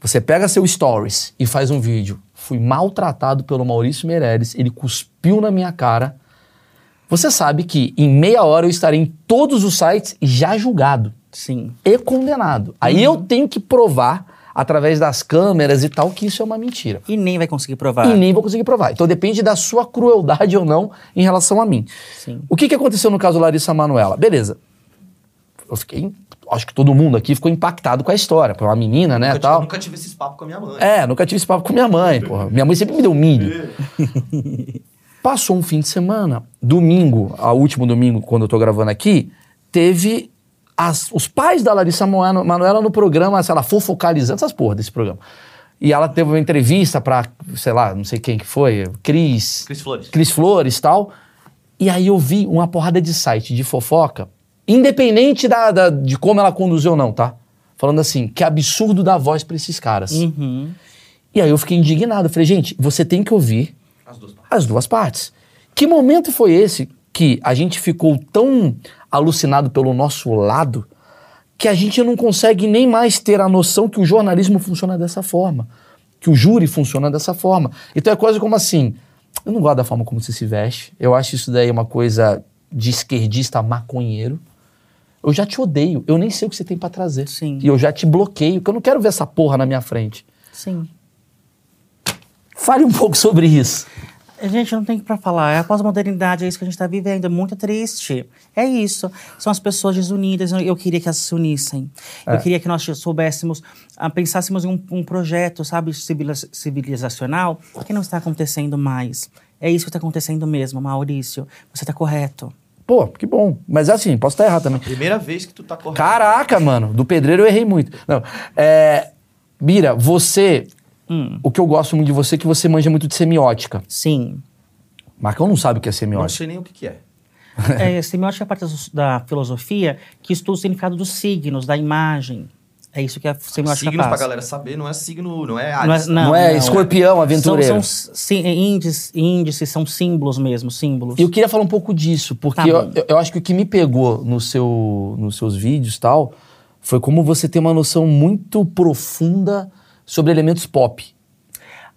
você pega seu stories e faz um vídeo. Fui maltratado pelo Maurício Meirelles, ele cuspiu na minha cara. Você sabe que em meia hora eu estarei em todos os sites já julgado Sim. e condenado. Aí eu tenho que provar, através das câmeras e tal, que isso é uma mentira. E nem vai conseguir provar. E nem vou conseguir provar. Então depende da sua crueldade ou não em relação a mim. Sim. O que, que aconteceu no caso Larissa Manoela? Beleza. Eu fiquei. Acho que todo mundo aqui ficou impactado com a história. Foi uma menina, né? Nunca, tal. eu nunca tive esses papos com a minha mãe. É, nunca tive esse papo com minha mãe, porra. Minha mãe sempre me deu milho. Passou um fim de semana, domingo, a último domingo, quando eu tô gravando aqui, teve as- os pais da Larissa Manoela, no programa, sei lá, fofocalizando essas porra desse programa. E ela teve uma entrevista pra, sei lá, não sei quem que foi, Cris. Cris Flores. Cris Flores e tal. E aí eu vi uma porrada de site de fofoca, independente da, da- de como ela conduziu ou não, tá? Falando assim, que absurdo dar voz pra esses caras. Uhum. E aí eu fiquei indignado. Eu falei, gente, você tem que ouvir As duas partes. as duas partes. Que momento foi esse que a gente ficou tão alucinado pelo nosso lado que a gente não consegue nem mais ter a noção que o jornalismo funciona dessa forma, que o júri funciona dessa forma. Então é coisa como assim, eu não gosto da forma como você se veste, eu acho isso daí uma coisa de esquerdista maconheiro. Eu já te odeio, eu nem sei o que você tem pra trazer. Sim. E eu já te bloqueio, porque eu não quero ver essa porra na minha frente. Sim. Fale um pouco sobre isso. Gente, não tem o que pra falar. É a pós-modernidade, é isso que a gente tá vivendo. É muito triste. É isso. São as pessoas desunidas. Eu queria que elas se unissem. É. Eu queria que nós soubéssemos, ah, pensássemos em um, um projeto, sabe, civiliza- civilizacional, que não está acontecendo mais. É isso que está acontecendo mesmo, Maurício. Você tá correto. Pô, que bom. Mas assim, posso estar errado também. Primeira vez que tu tá correndo. Caraca, mano. Do pedreiro eu errei muito. Não. É. Bira, você. Hum. O que eu gosto muito de você é que você manja muito de semiótica. Sim. Marcão não sabe o que é Não semiótica. sei nem o que, que é. é, semiótica é a parte da, filosofia que estuda o significado dos signos, da imagem. É isso que a semiótica Signos pra faz. galera saber, não é signo, não é Não é, Ares. Não é escorpião, aventureiro. São, são sim- índices, índices, são símbolos mesmo, símbolos. E eu queria falar um pouco disso, porque Tá eu- eu acho que o que me pegou no seu, nos seus vídeos e tal foi como você tem uma noção muito profunda sobre elementos pop.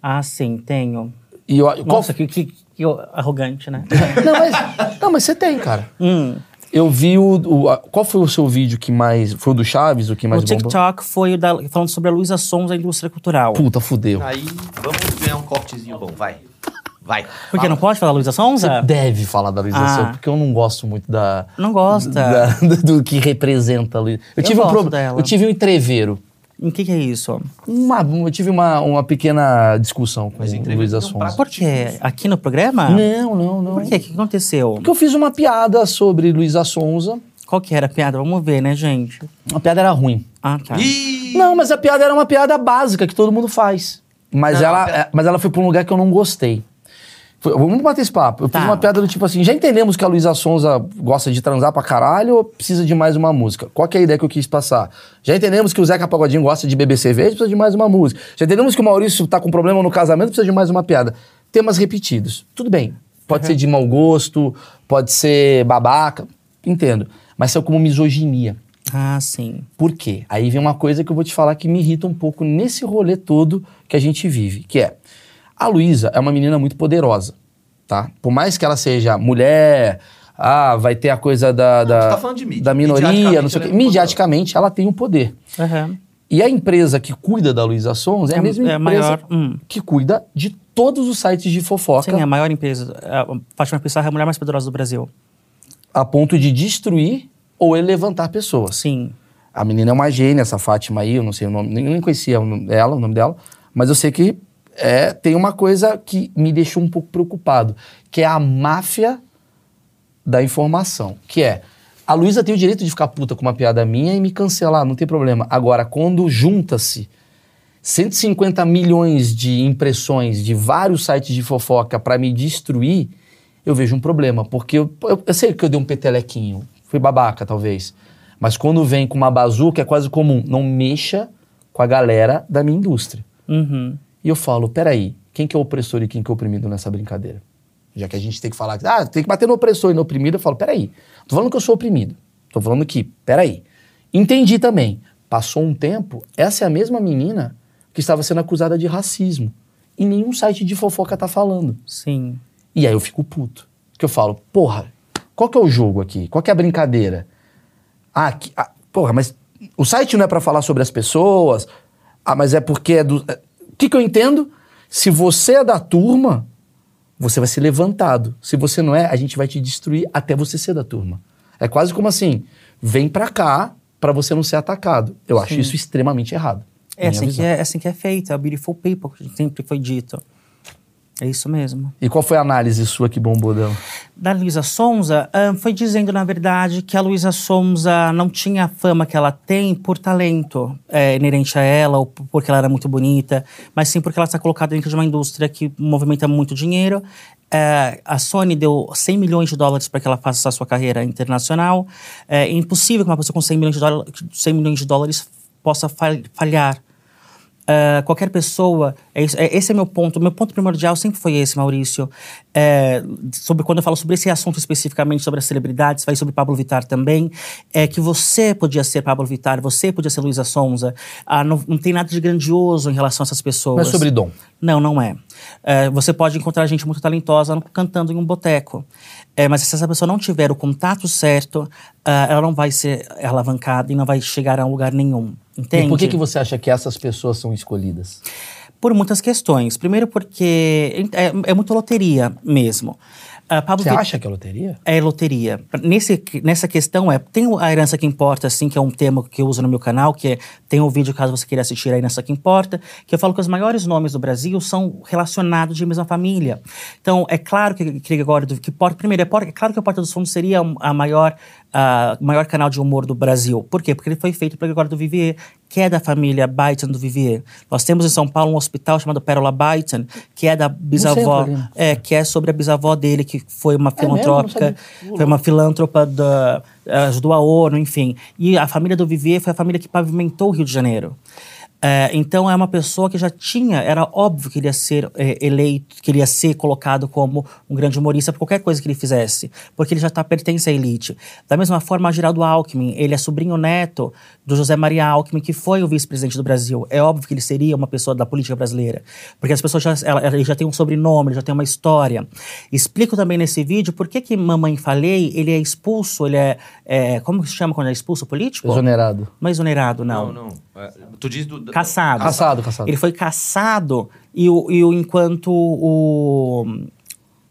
Ah, sim, tenho. E eu, qual- Nossa, que, que, que arrogante, né? não, mas, não, mas você tem, cara. Hum, Eu vi o, o- a- Qual foi o seu vídeo que mais. Foi o do Chaves, o que mais o bombou? TikTok foi o da, falando sobre a Luísa Sons da indústria cultural. Puta, fudeu. Aí, vamos ganhar um cortezinho bom, vai. Vai. Por que não pode falar Luísa Sonza? Deve falar da Luísa Ah. Sonza, porque eu não gosto muito da. Não gosta. da- do, do que representa a Luísa. Eu, Eu tive um gosto proble- dela. Eu tive um entreveiro. O que, que é isso? Uma, eu tive uma, uma pequena discussão com Mas a entrevista Luísa tem um Sonza. prazo. Por quê? Aqui no programa? Não, não, não. Por quê? O que aconteceu? Porque eu fiz uma piada sobre Luísa Sonza. Qual que era a piada? Vamos ver, né, gente? A piada era ruim. Ah, tá. Ih! Não, mas a piada era uma piada básica que todo mundo faz. Mas, Não, ela, é- mas ela foi pra um lugar que eu não gostei. Vamos bater esse papo. Eu Tá. fiz uma piada do tipo assim: já entendemos que a Luísa Sonza gosta de transar pra caralho ou precisa de mais uma música? Qual que é a ideia que eu quis passar? Já entendemos que o Zeca Pagodinho gosta de beber cerveja, precisa de mais uma música. Já entendemos que o Maurício tá com problema no casamento, precisa de mais uma piada. Temas repetidos. Tudo bem. Pode ser de mau gosto, pode ser babaca, entendo. Mas são como misoginia. Ah, sim. Por quê? Aí vem uma coisa que eu vou te falar que me irrita um pouco nesse rolê todo que a gente vive, que é a Luísa é uma menina muito poderosa, tá? Por mais que ela seja mulher, ah, vai ter a coisa da, da, tá falando de mídia. da minoria, Midiaticamente não sei o ela quê. é muito Midiaticamente ela tem o poder. Aham. E a empresa que cuida da Luísa Sons é a É- mesma é a empresa maior, hum. que cuida de todos os sites de fofoca Sim, é a maior empresa. A Fátima Pissarra é a mulher mais poderosa do Brasil. a ponto de destruir ou levantar pessoas. Sim. A menina é uma gênia, essa Fátima aí, eu não sei o nome, nem, conhecia dela, o nome dela, mas eu sei que é, tem uma coisa que me deixou um pouco preocupado, que é a máfia da informação, que é a Luísa tem o direito de ficar puta com uma piada minha e me cancelar, não tem problema. Agora, quando junta-se 150 milhões de impressões de vários sites de fofoca para me destruir, eu vejo um problema. Porque eu, eu, eu sei que eu dei um petelequinho, fui babaca talvez. Mas quando vem com uma bazuca é quase comum. Não mexa com a galera da minha indústria. Uhum. E eu falo, peraí, quem que é o opressor e quem que é o oprimido nessa brincadeira? Já que a gente tem que falar, ah, tem que bater no opressor e no oprimido, eu falo, peraí, tô falando que eu sou oprimido. Tô falando que, peraí. Entendi também. Passou um tempo, essa é a mesma menina que estava sendo acusada de racismo. E nenhum site de fofoca tá falando. Sim. E aí eu fico puto. Que eu falo, porra, qual que é o jogo aqui? Qual que é a brincadeira? Ah, que- ah, porra, mas o site não é pra falar sobre as pessoas. Ah, mas é porque é do. é- O que, que eu entendo? Se você é da turma, você vai ser levantado. Se você não é, a gente vai te destruir até você ser da turma. É quase como assim: vem pra cá pra você não ser atacado. Eu acho isso extremamente errado. É assim, que visão. é, é assim que é feito, é o beautiful people, que sempre foi dito. É isso mesmo. E qual foi a análise sua que bombou dela? Da Luísa Sonza, ahn, foi dizendo, na verdade, que a Luísa Sonza não tinha a fama que ela tem por talento é, inerente a ela, ou porque ela era muito bonita, mas sim porque ela está colocada dentro de uma indústria que movimenta muito dinheiro. É, a Sony deu 100 milhões de dólares para que ela faça a sua carreira internacional. É impossível que uma pessoa com 100 milhões de, dólar- 100 milhões de dólares possa fal- falhar. Ah, qualquer pessoa, é isso- é- esse é meu ponto. Meu ponto primordial sempre foi esse, Maurício. É, sobre quando eu falo sobre esse assunto especificamente sobre as celebridades, vai sobre Pablo Vittar também. É que você podia ser Pablo Vittar, você podia ser Luísa Sonza. Ah, não, não tem nada de grandioso em relação a essas pessoas. Não é sobre dom. Não, não é. É, você pode encontrar gente muito talentosa cantando em um boteco. É, mas se essa pessoa não tiver o contato certo, ah, ela não vai ser alavancada e não vai chegar a um lugar nenhum. Entende? E por que, que você acha que essas pessoas são escolhidas? Por muitas questões. Primeiro porque é, é muito loteria mesmo. Ah, Pablo Você acha que é loteria? é loteria. Nesse, nessa questão é, tem a herança que importa, assim, que é um tema que eu uso no meu canal, que é, tem um vídeo caso você queira assistir a herança que importa, que eu falo que os maiores nomes do Brasil são relacionados de mesma família. Então, é claro que, que agora, que porta, primeiro, é, porta, é claro que a Porta dos Fundos seria a maior, a maior canal de humor do Brasil. Por quê? Porque ele foi feito pelo Gregório do Vivier, que é da família Baitan do Vivier. Nós temos em São Paulo um hospital chamado Pérola Baitan, que é da bisavó, é, que é sobre a bisavó dele, que foi uma? Não filantrópica, foi uma filântropa da, ajudou a ONU, enfim. E a família do Vivier foi a família que pavimentou o Rio de Janeiro. É, então é uma pessoa que já tinha, era óbvio que ele ia ser é, eleito, que ele ia ser colocado como um grande humorista por qualquer coisa que ele fizesse, porque ele já tá, pertence à elite. Da mesma forma, Geraldo Alckmin, ele é sobrinho neto do José Maria Alckmin, que foi o vice-presidente do Brasil. É óbvio que ele seria uma pessoa da política brasileira, porque as pessoas já, ela, ele já tem um sobrenome, ele já tem uma história. Explico também nesse vídeo por que que Mamãe Falei, ele é expulso, ele é, é como que se chama quando é expulso político? Exonerado. Não é exonerado, não. Não, não. É, tu diz do. Caçado. Caçado, caçado. Ele foi caçado e, o, e o, enquanto o,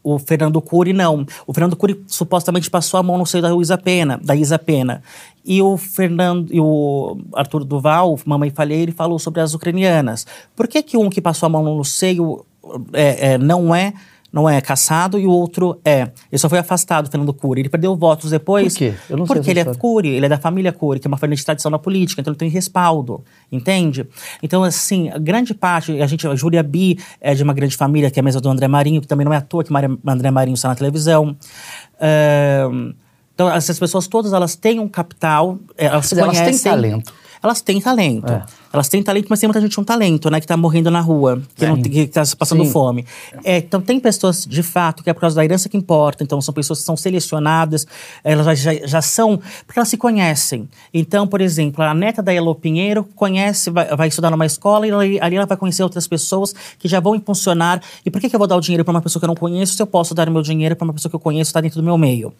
o Fernando Cury não. O Fernando Cury supostamente passou a mão no seio da Isa Pena, da Isa Pena. E o Fernando e o Arthur Duval, Mamãe Falei, ele falou sobre as ucranianas. Por que que um que passou a mão no seio é, é, não é não é caçado e o outro é. Ele só foi afastado, Fernando Cury. Ele perdeu votos depois. Por quê? Eu não sei porque essa ele é história. Cury, ele é da família Cury, que é uma família de tradição na política, então ele tem respaldo, entende? Então, assim, grande parte, a gente, a Júlia Bi é de uma grande família, que é a mesa do André Marinho, que também não é à toa que Maria- André Marinho está na televisão. Ahn, então, essas pessoas todas, elas têm um capital, eh, elas se elas têm talento. Elas têm talento. É. Elas têm talento, mas tem muita gente com talento, né? Que tá morrendo na rua, que, não, que tá passando Sim. fome. É, então, tem pessoas, de fato, que é por causa da herança que importa. Então, são pessoas que são selecionadas, elas já, já, já são... Porque elas se conhecem. Então, por exemplo, a neta da Elo Pinheiro conhece, vai, vai estudar numa escola e ali, ali ela vai conhecer outras pessoas que já vão impulsionar. E por que, que eu vou dar o dinheiro para uma pessoa que eu não conheço se eu posso dar o meu dinheiro para uma pessoa que eu conheço está dentro do meu meio?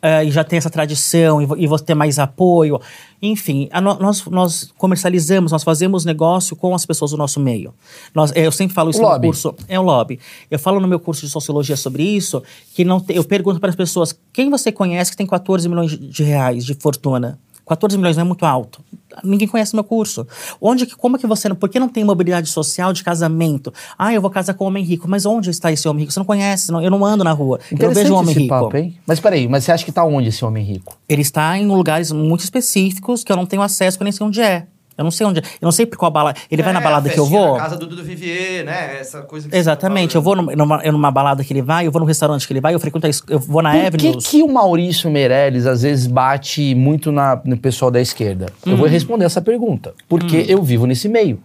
Ah, e já tem essa tradição e, vou- e vou ter mais apoio. Enfim, a nós, nós comercializamos, nós fazemos negócio com as pessoas do nosso meio. Nós, eu sempre falo isso no Lobby. curso. É o lobby. Eu falo no meu curso de sociologia sobre isso, que não te- eu pergunto para as pessoas, quem você conhece que tem 14 milhões de- reais de fortuna? 14 milhões não é muito alto. Ninguém conhece meu curso. Onde que, como que você, não- por que não tem mobilidade social de casamento? Ah, eu vou casar com um homem rico. Mas onde está esse homem rico? Você não conhece, não- eu não ando na rua. Eu vejo um homem esse rico. papo, hein? Mas peraí, mas você acha que tá onde esse homem rico? Ele está em lugares muito específicos que eu não tenho acesso, que eu nem sei onde é. Eu não sei onde é. Eu não sei por qual balada. Ele vai na É, balada a que eu vou. Na casa do Dudu Vivier, né? Essa coisa que Exatamente. tá Eu vou numa, numa, balada que ele vai, eu vou no restaurante que ele vai, eu frequento a eu vou na Por que, que o Maurício Meirelles às vezes bate muito na- no pessoal da esquerda? Eu Hum. vou responder essa pergunta. Porque eu vivo nesse meio.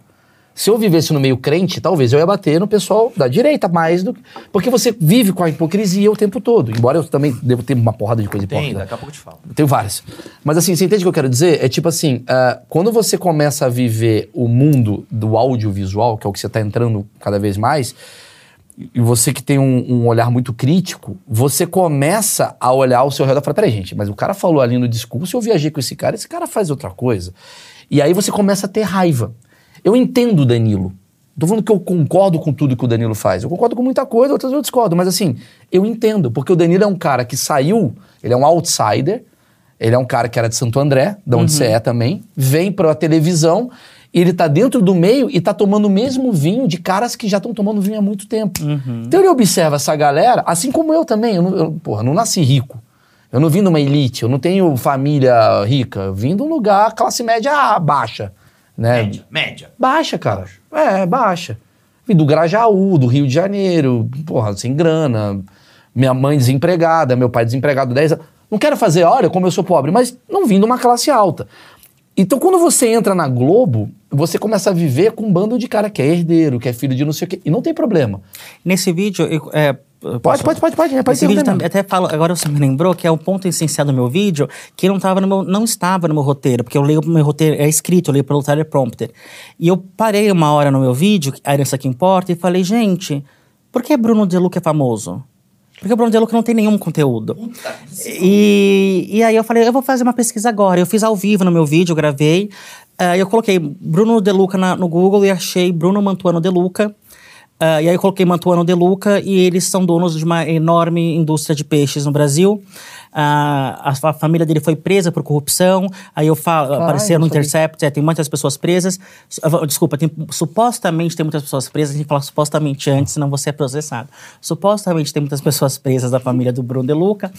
Se eu vivesse no meio crente, talvez eu ia bater no pessoal da direita mais do que. Porque você vive com a hipocrisia o tempo todo. Embora eu também devo ter uma porrada de coisa Tem, hipócrita. daqui a pouco eu te falo. Tenho várias. Mas assim, você entende o que eu quero dizer? É tipo assim, ah, quando você começa a viver o mundo do audiovisual, que é o que você está entrando cada vez mais, e você que tem um, um olhar muito crítico, você começa a olhar ao seu redor e falar, peraí, gente, mas o cara falou ali no discurso, eu viajei com esse cara, esse cara faz outra coisa. E aí você começa a ter raiva. Eu entendo o Danilo. Tô falando que eu concordo com tudo que o Danilo faz. Eu concordo com muita coisa, outras eu discordo. Mas assim, eu entendo, porque o Danilo é um cara que saiu, ele é um outsider, ele é um cara que era de Santo André, de onde você é também, vem pra televisão, e ele tá dentro do meio e tá tomando o mesmo vinho de caras que já estão tomando vinho há muito tempo. Então ele observa essa galera, assim como eu também. Eu, não, eu, porra, não nasci rico. Eu não vim de uma elite, eu não tenho família rica. Eu vim de um lugar, classe média baixa. Né? Média, média. Baixa, cara. É, baixa. Vim do Grajaú, do Rio de Janeiro, porra, sem grana. Minha mãe desempregada, meu pai desempregado 10 anos. Não quero fazer, olha como eu sou pobre, mas não vim de uma classe alta. Então, quando você entra na Globo, você começa a viver com um bando de cara que é herdeiro, que é filho de não sei o quê. E não tem problema. Nesse vídeo, eu, é, Pode, pode, pode, pode. É, pode Esse vídeo também, até falo, agora você me lembrou que é um ponto essencial do meu vídeo, que não, tava no meu, não estava no meu roteiro, porque eu leio meu roteiro, é escrito, eu leio pelo teleprompter. E eu parei uma hora no meu vídeo, a herança que importa, e falei, gente, por que Bruno De Luca é famoso? Porque o Bruno De Luca não tem nenhum conteúdo. E, e aí eu falei, eu vou fazer uma pesquisa agora. Eu fiz ao vivo no meu vídeo, eu gravei. Ah, eu coloquei Bruno De Luca na- no Google e achei Bruno Mantuano De Ah, e aí eu coloquei Mantuano De Luca e eles são donos de uma enorme indústria de peixes no Brasil. Ah, a, fa- família dele foi presa por corrupção. Aí eu falo, apareceu no. Intercept, é, tem muitas pessoas presas. Ah, Desculpa, tem- supostamente tem muitas pessoas presas. A gente fala supostamente antes, senão você é processado. Supostamente tem muitas pessoas presas da família do Bruno De Luca.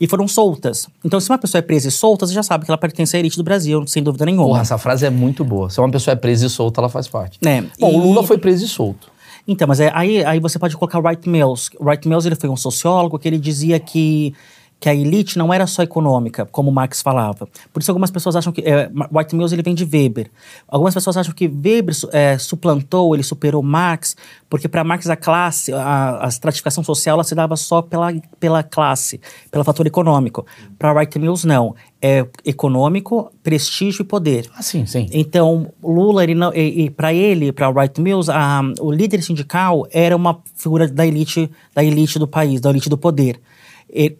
E foram soltas. Então, se uma pessoa é presa e solta, você já sabe que ela pertence à elite do Brasil, sem dúvida nenhuma. Porra, essa frase é muito boa. Se uma pessoa é presa e solta, ela faz parte. É, Bom, o e- Lula foi preso e solto. Então, mas é- aí, aí você pode colocar Wright Mills. Wright Mills ele foi um sociólogo que ele dizia que, que a elite não era só econômica, como Marx falava. Por isso algumas pessoas acham que... É, Wright Mills ele vem de Weber. Algumas pessoas acham que Weber é, suplantou, ele superou Marx, porque para Marx a classe, a, a estratificação social, ela se dava só pela, pela classe, pelo fator econômico. Para Wright Mills, não. É econômico, prestígio e poder. Ah, sim, sim. Então, Lula, ele não, e, e para ele, para Wright Mills, a, o líder sindical era uma figura da elite, da elite do país, da elite do poder.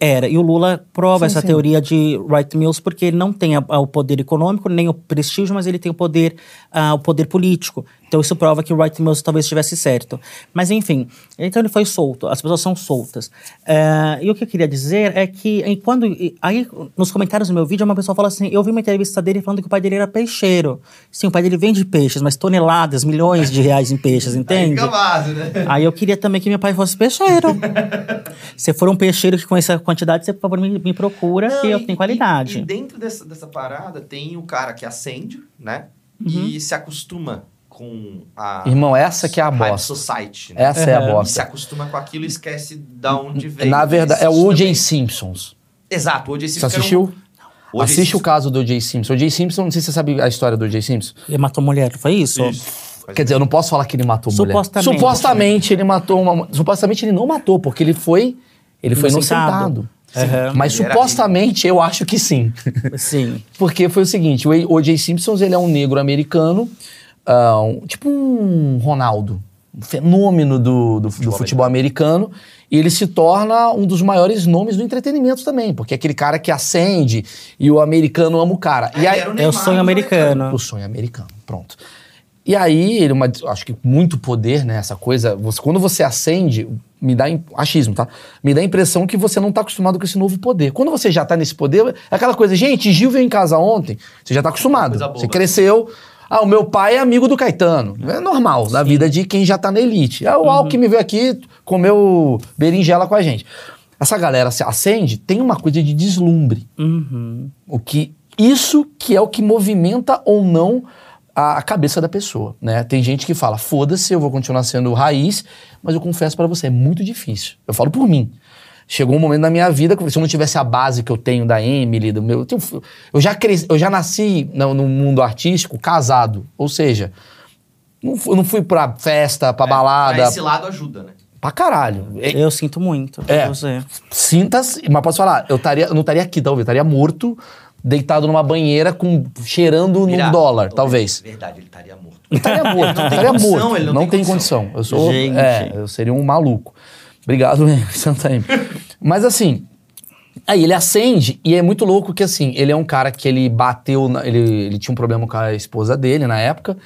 Era. E o Lula prova essa teoria de Wright Mills porque ele não tem a- a- o poder econômico, nem o prestígio, mas ele tem o poder, ah, o poder político. Então isso prova que o Wright Mills talvez estivesse certo. Mas enfim, então ele foi solto, as pessoas são soltas. Ah, e o que eu queria dizer é que quando. aí, nos comentários do meu vídeo, uma pessoa fala assim: eu vi uma entrevista dele falando que o pai dele era peixeiro. Sim, o pai dele vende peixes, mas toneladas, milhões de reais em peixes, entende? Fica base, né? Aí eu queria também que meu pai fosse peixeiro. Se for um peixeiro que conhece a quantidade, você, por favor, me, me procura, Não, que eu e- tenho qualidade. E, e dentro dessa, dessa parada tem o cara que acende, né? Uhum. E se acostuma com a. Irmão, essa que é a bosta. Society. Né? Essa é a Uhum. E se bosta. acostuma com aquilo e esquece da onde veio. Na verdade, é o O.J. Simpsons. Exato, o O.J. Você Simpson. era um- assistiu? O. Assiste Simpson- o caso do O.J. Simpson. O O.J. Simpson, não sei se você sabe a história do O.J. Simpson. Ele matou mulher, foi isso? Quer dizer, eu não posso falar que ele matou mulher. Supostamente. Supostamente ele matou uma... Supostamente ele não matou, porque ele foi... Ele foi Inocentado. inocentado. Aham. Mas Ele supostamente eu acho que sim. Sim. Porque foi o seguinte, o O.J. Simpson, ele é um negro americano, ah, um- tipo um Ronaldo, um fenômeno do, do, do futebol, americano, e ele se torna um dos maiores nomes do entretenimento também, porque é aquele cara que acende e o americano ama o cara. E É, aí, era o É o sonho americano. o sonho americano, pronto. E aí, ele, uma, acho que muito poder, né? Essa coisa. Você, quando você acende, me dá achismo, tá? Me dá a impressão que você não tá acostumado com esse novo poder. Quando você já tá nesse poder, é aquela coisa, gente, Gil veio em casa ontem, você já tá acostumado. Você cresceu. Ah, o meu pai é amigo do Caetano. É normal, da vida de quem já tá na elite. Ah, o Alckmin veio aqui, comeu berinjela com a gente. Essa galera se acende, tem uma coisa de deslumbre. Uhum. O que isso que é o que movimenta ou não a, a cabeça da pessoa, né? Tem gente que fala: "Foda-se, eu vou continuar sendo raiz", mas eu confesso pra você, é muito difícil. Eu falo por mim. Chegou um momento na minha vida que se eu não tivesse a base que eu tenho da Emily, do meu, eu, já cresci, eu já nasci no, no mundo artístico casado, ou seja, não fui, não fui pra festa, pra balada, Pra esse lado ajuda, né? pra caralho. É- Eu sinto muito. É. Você. Sinta-se, mas posso falar, eu, taria, eu não estaria aqui, talvez, eu estaria morto, deitado numa banheira, com cheirando Virar. num dólar, talvez. Verdade, ele estaria morto. Eu estaria morto, Não tem estaria condição, morto. ele não, não tem tem condição. condição. Eu sou, Gente. é, eu seria um maluco. Obrigado, Santa Amy. Mas assim, aí ele acende e é muito louco que assim, ele é um cara que ele bateu, na- ele, ele tinha um problema com a esposa dele na época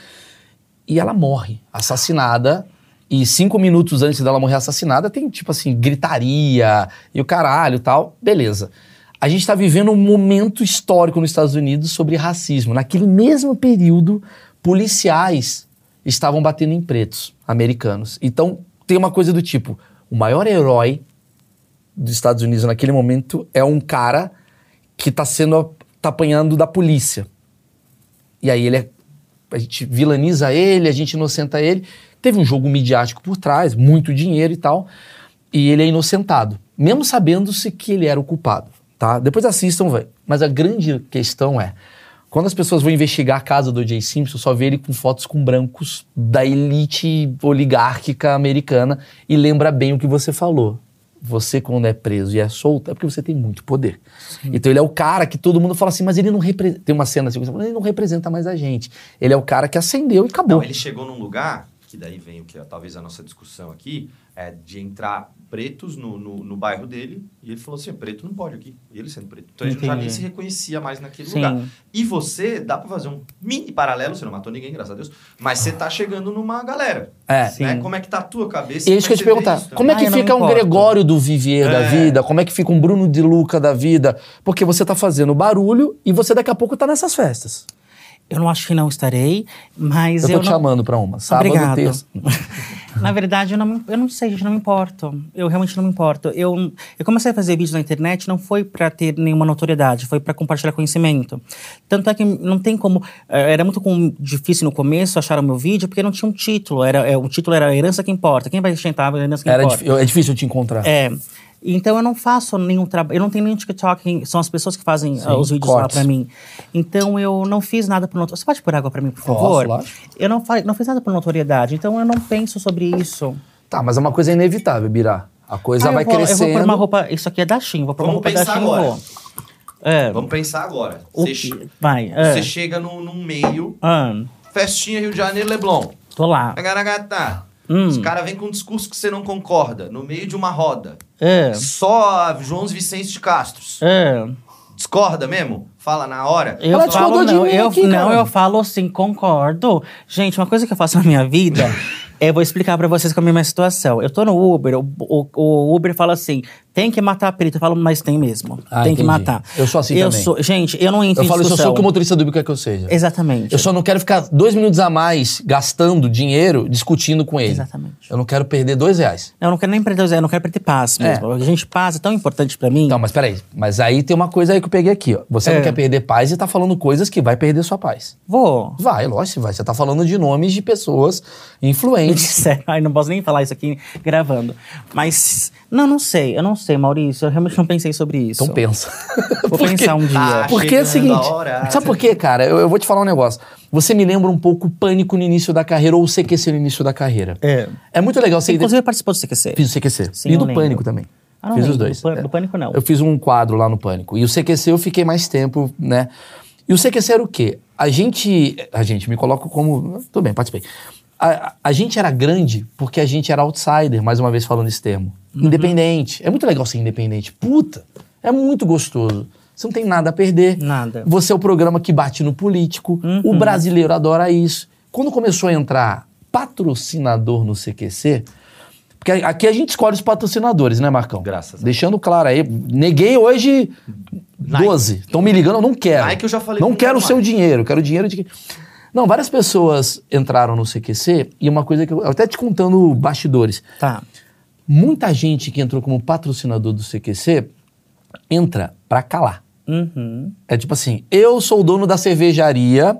e ela morre, assassinada. E cinco minutos antes dela morrer assassinada, tem tipo assim, gritaria e o caralho tal. Beleza. A gente está vivendo um momento histórico nos Estados Unidos sobre racismo. Naquele mesmo período, policiais estavam batendo em pretos americanos. Então, tem uma coisa do tipo: o maior herói dos Estados Unidos naquele momento é um cara que está sendo tá apanhando da polícia. E aí ele é, a gente vilaniza ele, a gente inocenta ele. Teve um jogo midiático por trás, muito dinheiro e tal, e ele é inocentado, mesmo sabendo-se que ele era o culpado, tá? Depois assistam, velho. Mas a grande questão é, quando as pessoas vão investigar a casa do O.J. Simpson, só vê ele com fotos com brancos da elite oligárquica americana e lembra bem o que você falou. Você, quando é preso e é solto, é porque você tem muito poder. Então ele é o cara que todo mundo fala assim, mas ele não representa. Tem uma cena assim, ele não representa mais a gente. Ele é o cara que acendeu e acabou. Não, ele chegou num lugar, que daí vem o que é, talvez a nossa discussão aqui, é de entrar pretos no, no, no bairro dele, e ele falou assim, preto não pode aqui, e ele sendo preto. Então ele já Entendi. nem se reconhecia mais naquele Sim. lugar. E você, dá pra fazer um mini paralelo, você não matou ninguém, graças a Deus, mas você tá chegando numa galera. É. Né? Como é que tá a tua cabeça? E é isso que eu te é você perguntar. isso Como é que Ah, eu fica um. Gregório do Vivier da É. vida? Como é que fica um Bruno de Luca da vida? Porque você tá fazendo barulho e você daqui a pouco tá nessas festas. Eu não acho que não estarei, mas Eu eu, tô te não... chamando pra uma. Sábado, Obrigado. terça. Na verdade, eu não, eu não sei, gente, não me importo. Eu realmente não me importo. Eu, eu comecei a fazer vídeos na internet não foi pra ter nenhuma notoriedade, foi pra compartilhar conhecimento. Tanto é que não tem como. eh, Era muito difícil no começo achar o meu vídeo, porque não tinha um título. Era, é, o título era A Herança que Importa. Quem vai sustentar a herança que Era importa? é difícil te encontrar. É. Então eu não faço nenhum trabalho. Eu não tenho nenhum TikTok, são as pessoas que fazem Sim, ah, os vídeos cortes. lá pra mim. Então eu não fiz nada por notoriedade. Você pode pôr água pra mim, por Posso, favor? lógico. Eu não, fa- não fiz nada por notoriedade, então eu não penso sobre isso. Tá, mas é uma coisa inevitável, Birá. A coisa Ah, vai vou, crescendo. Eu vou pôr uma roupa. Isso aqui é da Shein, vou pôr uma Vamos roupa da e agora. vou. É. Vamos pensar agora. O Você, che- Vai. É. você chega num, num meio, Ah, festinha Rio de Janeiro, Leblon. tô lá. Agaragata. Hum. Os caras vêm com um discurso que você não concorda, no meio de uma roda. É. Só João Vicente de Castros. É. Discorda mesmo? Fala na hora. Eu Ela falo, discordou de não, mim eu, aqui, não, cara. eu falo assim, concordo. Gente, uma coisa que eu faço na minha vida, eu vou explicar pra vocês como é a minha situação. Eu tô no Uber, o, o- o Uber fala assim, tem que matar a perita. Eu falo, mas tem mesmo. Ah, tem que entendi. matar. Eu sou assim eu também. Sou, gente, eu não entro Eu falo isso, eu discussão. sou o que o motorista do Uber quer que eu seja. Exatamente. Eu só não quero ficar dois minutos a mais gastando dinheiro discutindo com ele. Exatamente. Eu não quero perder dois reais. Eu não quero nem perder, o zero, eu não quero perder paz É. mesmo. A gente paz é tão importante pra mim. Então, mas peraí. Mas aí tem uma coisa aí que eu peguei aqui, ó. Você não É. quer perder paz e tá falando coisas que vai perder sua paz. Vou. Vai, lógico que vai. Você tá falando de nomes de pessoas influentes. disseram, ai, não posso nem falar isso aqui gravando. Mas, não, não sei, eu não sei, Maurício. Eu realmente não pensei sobre isso. Então pensa. Vou Porque- pensar um dia. Tá Porque é o seguinte, hora. sabe por quê, cara? Eu, eu vou te falar um negócio. Você me lembra um pouco o Pânico no início da carreira ou o CQC no início da carreira. É. É muito legal você... Inclusive, participou do CQC. Fiz o CQC. Sim, e do lembro. Pânico também. Ah, não fiz os dois. Do É. do Pânico, não. Eu fiz um quadro lá no Pânico. E o CQC eu fiquei mais tempo, né? E o CQC era o quê? A gente... A gente, me coloco como... Tudo bem, participei. A, a- gente era grande porque a gente era outsider, mais uma vez falando esse termo. Uhum. Independente. É muito legal ser independente. Puta, é muito gostoso. Você não tem nada a perder. Nada. Você é o programa que bate no político. Uhum. O brasileiro adora isso. Quando começou a entrar patrocinador no CQC, Porque aqui a gente escolhe os patrocinadores, né, Marcão? Graças a Deus. Deixando claro aí. Neguei hoje 12. Estão me ligando, eu não quero. Nike eu já falei Não que não quero o seu dinheiro, quero o dinheiro de. Não, várias pessoas entraram no CQC e uma coisa que eu. Até te contando bastidores. Tá. Muita gente que entrou como patrocinador do CQC entra pra calar. Uhum. É tipo assim, eu sou o dono da cervejaria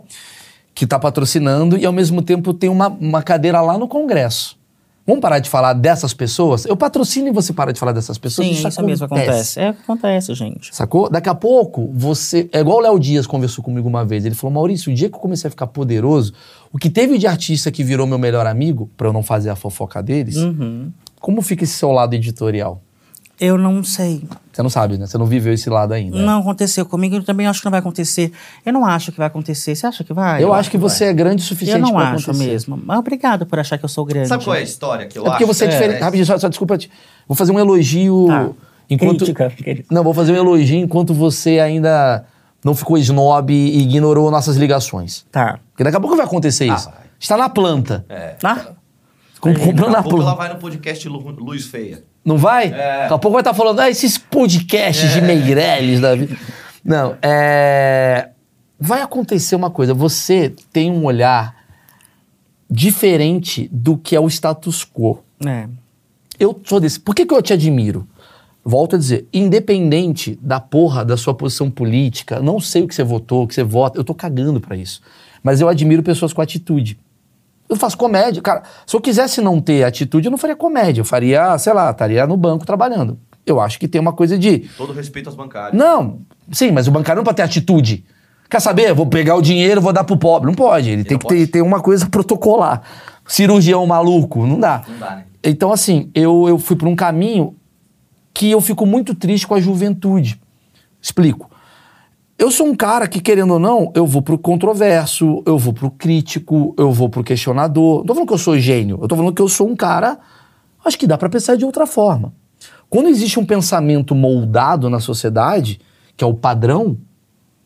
que tá patrocinando e ao mesmo tempo tem uma, uma cadeira lá no Congresso. Vamos parar de falar dessas pessoas? Eu patrocino e você para de falar dessas pessoas? Sim, isso, mesmo acontece. É, acontece, gente. Sacou? Daqui a pouco, você. É igual o Léo Dias conversou comigo uma vez. Ele falou: Maurício, o dia que eu comecei a ficar poderoso, o que teve de artista que virou meu melhor amigo, pra eu não fazer a fofoca deles, Uhum. como fica esse seu lado editorial? Eu não sei. Você não sabe, né? Você não viveu esse lado ainda. Não aconteceu comigo, eu também acho que não vai acontecer. Eu não acho que vai acontecer. Você acha que vai? Eu acho que você é grande o suficiente Eu não acho acontecer. mesmo. Mas obrigado por achar que eu sou grande. Sabe qual é a história que eu É porque acho? você é diferente. Rapidinho, só, só desculpa. te- Vou fazer um elogio. Tá. Enquanto... Crítica. Não, vou fazer um elogio enquanto você ainda não ficou snob e ignorou nossas ligações. Tá. Porque daqui a pouco vai acontecer Ah, isso. vai. Está na planta. É. Ah, Com- Comprando Daqui a pouco ela vai no podcast Lu, Luz Feia. Não vai? É. Daqui a pouco vai estar falando, ah, esses podcasts de Meirelles da vida. Não, é. Vai acontecer uma coisa. Você tem um olhar diferente do que é o status quo. é. Eu sou desse. Por que, que eu te admiro? Volto a dizer, independente da porra da sua posição política, não sei o que você votou, o que você vota, eu tô cagando pra isso. Mas eu admiro pessoas com atitude. Eu faço comédia. Cara, se eu quisesse não ter atitude, eu não faria comédia. Eu faria, sei lá, estaria no banco trabalhando. Eu acho que tem uma coisa de. Todo respeito aos bancários. Não, sim, mas o bancário não pode ter atitude. Quer saber? Vou pegar o dinheiro, vou dar pro pobre. Não pode. Ele, tem não que ter, ter uma coisa protocolar. Cirurgião maluco, não dá. Não dá, né? Então, assim, eu, eu fui por um caminho que eu fico muito triste com a juventude. Explico. Eu sou um cara que, querendo ou não, eu vou pro controverso, eu vou pro crítico, eu vou pro questionador. Não tô falando que eu sou gênio, eu tô falando que eu sou um cara. Acho que dá pra pensar de outra forma. Quando existe um pensamento moldado na sociedade, que é o padrão,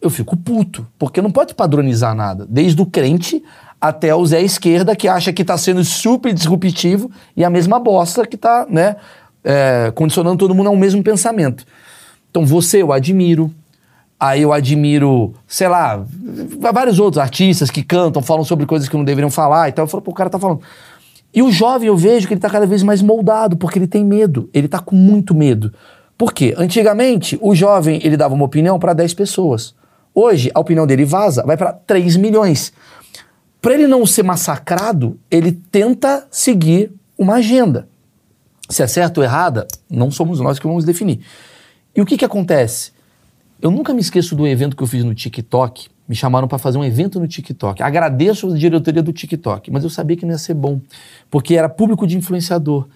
eu fico puto. Porque não pode padronizar nada. Desde o crente até o Zé Esquerda, que acha que tá sendo super disruptivo, e a mesma bosta que tá, né, é, condicionando todo mundo ao mesmo pensamento. Então você eu admiro. Aí eu admiro, sei lá, vários outros artistas que cantam, falam sobre coisas que não deveriam falar e tal. Eu falo, pô, o cara tá falando. E o jovem, eu vejo que ele tá cada vez mais moldado, porque ele tem medo. Ele tá com muito medo. Por quê? Antigamente, o jovem, ele dava uma opinião para 10 pessoas. Hoje, a opinião dele vaza, vai para 3 milhões. Para ele não ser massacrado, ele tenta seguir uma agenda. Se é certo ou errada, não somos nós que vamos definir. E o que que acontece? Eu nunca me esqueço do evento que eu fiz no TikTok. Me chamaram para fazer um evento no TikTok. Agradeço a diretoria do TikTok, mas eu sabia que não ia ser bom, porque era público de influenciador.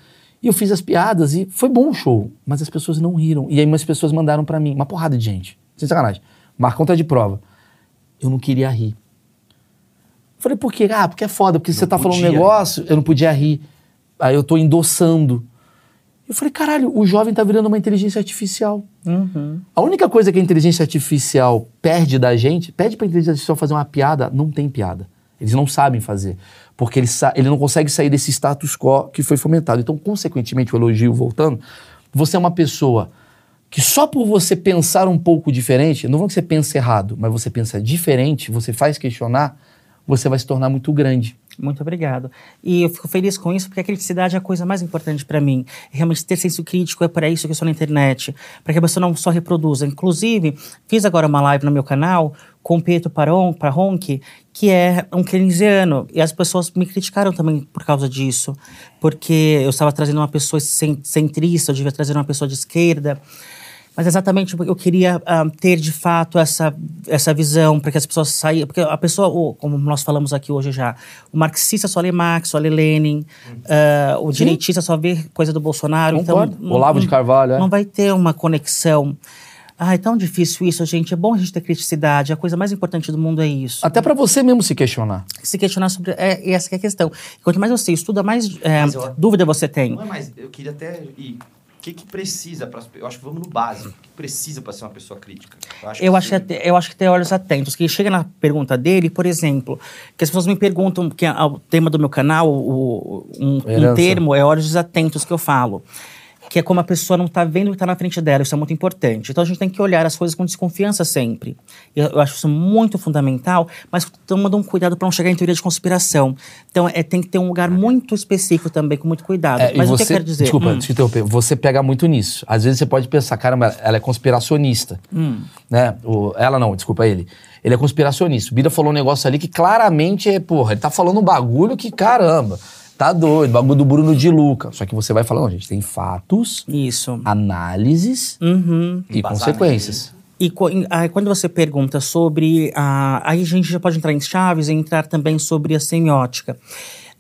E eu fiz as piadas e foi bom o show, mas as pessoas não riram. E aí umas pessoas mandaram para mim, uma porrada de gente. Sem sacanagem. Marcão tá de prova. Eu não queria rir. Falei, por quê? Ah, porque é foda, porque você tá falando um podia negócio, eu não podia rir. Aí eu tô endossando. Eu falei, caralho, o jovem tá virando uma inteligência artificial. Uhum. A única coisa que a inteligência artificial perde da gente, pede pra inteligência artificial fazer uma piada, não tem piada. Eles não sabem fazer. Porque ele, ele não consegue sair desse status quo que foi fomentado. Então, consequentemente, o elogio voltando, você é uma pessoa que só por você pensar um pouco diferente, não vou que você pensa errado, mas você pensa diferente, você faz questionar, você vai se tornar muito grande. Muito obrigado. E eu fico feliz com isso, porque a criticidade é a coisa mais importante para mim. Realmente ter senso crítico é para isso que eu estou na internet, para que a pessoa não só reproduza. Inclusive, fiz agora uma live no meu canal com o Pietro Paron, Paronchi, que é um keynesiano, e as pessoas me criticaram também por causa disso, porque eu estava trazendo uma pessoa cen- centrista, eu devia trazer uma pessoa de esquerda. Mas exatamente porque eu queria ah, ter de fato essa, essa visão, para que as pessoas saíam. Porque a pessoa, o- como nós falamos aqui hoje já, o marxista só lê Marx, só lê Lenin, ah, o direitista só vê coisa do Bolsonaro. Concordo. Então, Olavo de Carvalho, é. Não vai ter uma conexão. Ah, é tão difícil isso, gente. É bom a gente ter criticidade. A coisa mais importante do mundo é isso. Até pra você mesmo se questionar. Se questionar sobre. É, essa que é a questão. Quanto mais você estuda, mais é, Mas dúvida você tem. Não é mais, eu queria até ir que, que precisa para Eu acho que vamos no básico. O que precisa para ser uma pessoa crítica? Eu acho, que que, eu acho que ter olhos atentos. Que chega na pergunta dele, por exemplo, que as pessoas me perguntam, que é o tema do meu canal, o, um, um termo é olhos atentos que eu falo. Que é como a pessoa não está vendo o que está na frente dela, isso é muito importante. Então a gente tem que olhar as coisas com desconfiança sempre. Eu, eu acho isso muito fundamental, mas tomando um cuidado para não chegar em teoria de conspiração. Então é, tem que ter um lugar muito específico também, com muito cuidado. É, mas o que eu você, quero dizer? desculpa, Hum. te interromper. Você pega muito nisso. Às vezes você pode pensar, caramba, ela é conspiracionista. Hum. Né? O, ela não, desculpa ele. Ele é conspiracionista. O Bira falou um negócio ali que claramente é, porra, ele tá falando um bagulho que, caramba, tá doido, bagulho do Bruno de Luca. Só que você vai falar, não, gente, tem fatos, Isso. análises Uhum. e Embasamento. consequências. E aí, quando você pergunta sobre. a aí a gente já pode entrar em chaves e entrar também sobre a semiótica.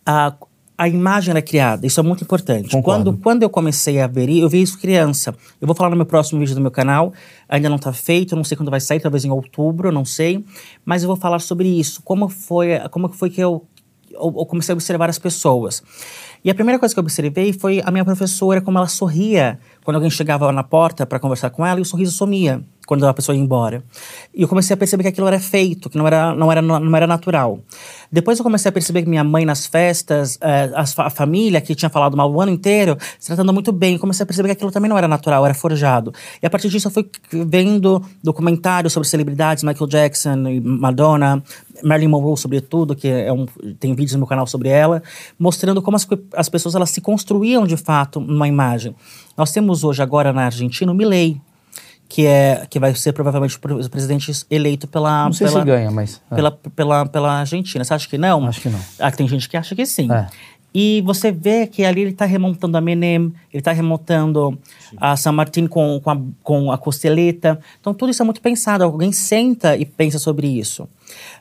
A, a imagem ela é criada, isso é muito importante. Concordo. Quando, quando eu comecei a ver, eu vi isso criança. Eu vou falar no meu próximo vídeo do meu canal, ainda não está feito, não sei quando vai sair, talvez em outubro, eu não sei. Mas eu vou falar sobre isso, como foi, como foi que eu, eu comecei a observar as pessoas. E a primeira coisa que eu observei foi a minha professora, como ela sorria quando alguém chegava na porta para conversar com ela e o sorriso sumia quando a pessoa ia embora. E eu comecei a perceber que aquilo era feito, que não era, não era, não era natural. Depois eu comecei a perceber que minha mãe nas festas, eh, a família que tinha falado mal o ano inteiro, se tratando muito bem. Comecei a perceber que aquilo também não era natural, era forjado. E a partir disso eu fui vendo documentários sobre celebridades, Michael Jackson, Madonna, Marilyn Monroe, sobretudo, que é um, tem vídeos no meu canal sobre ela, mostrando como as, as pessoas elas se construíam de fato numa imagem. Nós temos hoje, agora na Argentina, o Milley, que, é, que vai ser provavelmente o pre- o presidente eleito pela. Não sei pela, se ganha, mas. é. Pela, pela, pela Argentina. Você acha que não? Acho que não. Ah, tem gente que acha que sim. É. E você vê que ali ele está remontando a Menem, ele está remontando a San Martín com, com, a, com a costeleta. Então, tudo isso é muito pensado. Alguém senta e pensa sobre isso.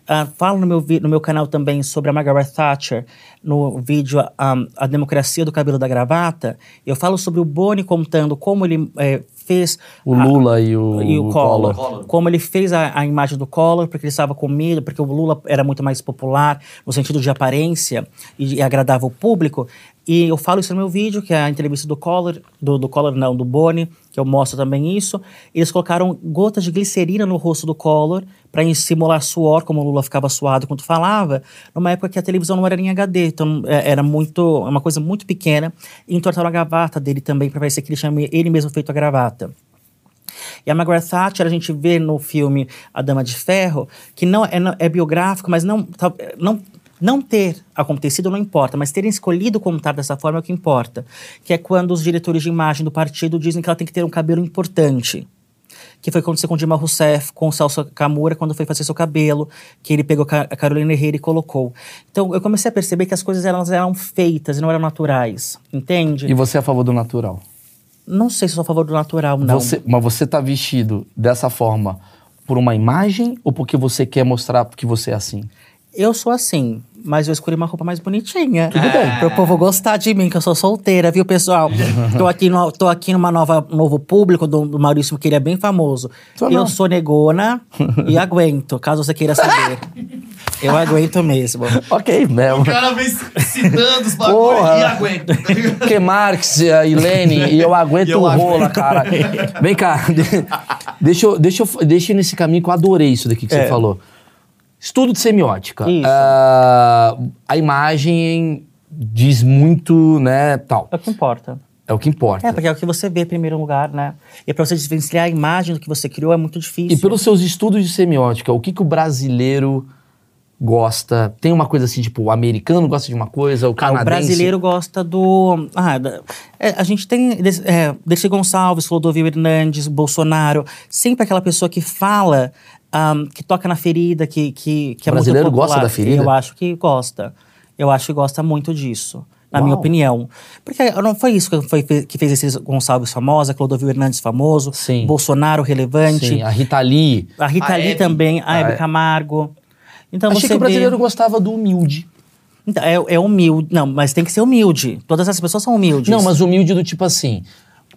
Ah, falo no meu, no meu canal também sobre a Margaret Thatcher, no vídeo ah, A Democracia do Cabelo da Gravata. Eu falo sobre o Boni contando como ele eh, fez... O a- Lula e o, e o Collor. Collor. Como ele fez a, a imagem do Collor, porque ele estava com medo, porque o Lula era muito mais popular no sentido de aparência e, e agradava o público. E eu falo isso no meu vídeo, que é a entrevista do Collor, do, do Collor não, do Boni, que eu mostro também isso. Eles colocaram gotas de glicerina no rosto do Collor para simular suor, como o Lula ficava suado quando falava, numa época que a televisão não era em HD, então é, era muito, uma coisa muito pequena. E entortaram a gravata dele também, para parecer que ele tinha ele mesmo feito a gravata. E a Margaret Thatcher, a gente vê no filme A Dama de Ferro, que não é, é biográfico, mas não, não, não ter acontecido não importa, mas terem escolhido contar dessa forma é o que importa. Que é quando os diretores de imagem do partido dizem que ela tem que ter um cabelo importante. Que foi acontecer com Dilma Rousseff, com o Celso Camura, quando foi fazer seu cabelo, que ele pegou a Carolina Herrera e colocou. Então eu comecei a perceber que as coisas elas eram feitas e não eram naturais, entende? E você é a favor do natural? Não sei se sou a favor do natural, não. Você, mas você tá vestido dessa forma por uma imagem ou porque você quer mostrar que você é assim? Eu sou assim, mas eu escolhi uma roupa mais bonitinha. Tudo bem. Para o povo gostar de mim, que eu sou solteira, viu, pessoal? tô aqui, no, tô aqui numa nova novo público do, do Maurício, que ele é bem famoso. Eu não. sou negona e aguento, caso você queira saber. eu aguento mesmo. Ok, né? O cara vem citando os bagulhos e aguenta. Porque Marx e Lenin, e eu aguento E eu o aguento. rola, cara. Vem cá, de- deixa eu, deixa, eu, deixa eu nesse caminho que eu adorei isso daqui que É. você falou. Estudo de semiótica. Isso. Ah, a imagem diz muito, né, tal. É o que importa. É o que importa. É, porque é o que você vê em primeiro lugar, né? E para você desvencilhar a imagem do que você criou é muito difícil. E pelos seus estudos de semiótica, o que, que o brasileiro gosta? Tem uma coisa assim, tipo, o americano gosta de uma coisa, o Ah, canadense... o brasileiro gosta do. Ah, da- é, a gente tem é, Dercy Gonçalves, Clodovil Hernandes, Bolsonaro. Sempre aquela pessoa que fala, ahm, que toca na ferida, que, que, que é O brasileiro muito popular. gosta da ferida? Eu acho que gosta. Eu acho que gosta muito disso. Na Uau. minha opinião. Porque não foi isso que, foi, que fez esse Gonçalves famosa, Clodovil Hernandes famoso, Sim. Bolsonaro relevante, Sim, a Rita Lee. a Rita A Lee Hebe. também, a Ah, Hebe é. Camargo. Então Achei você que o brasileiro vê... gostava do humilde. Então, é, é humilde. Não, mas tem que ser humilde. Todas essas pessoas são humildes. Não, mas humilde do tipo assim.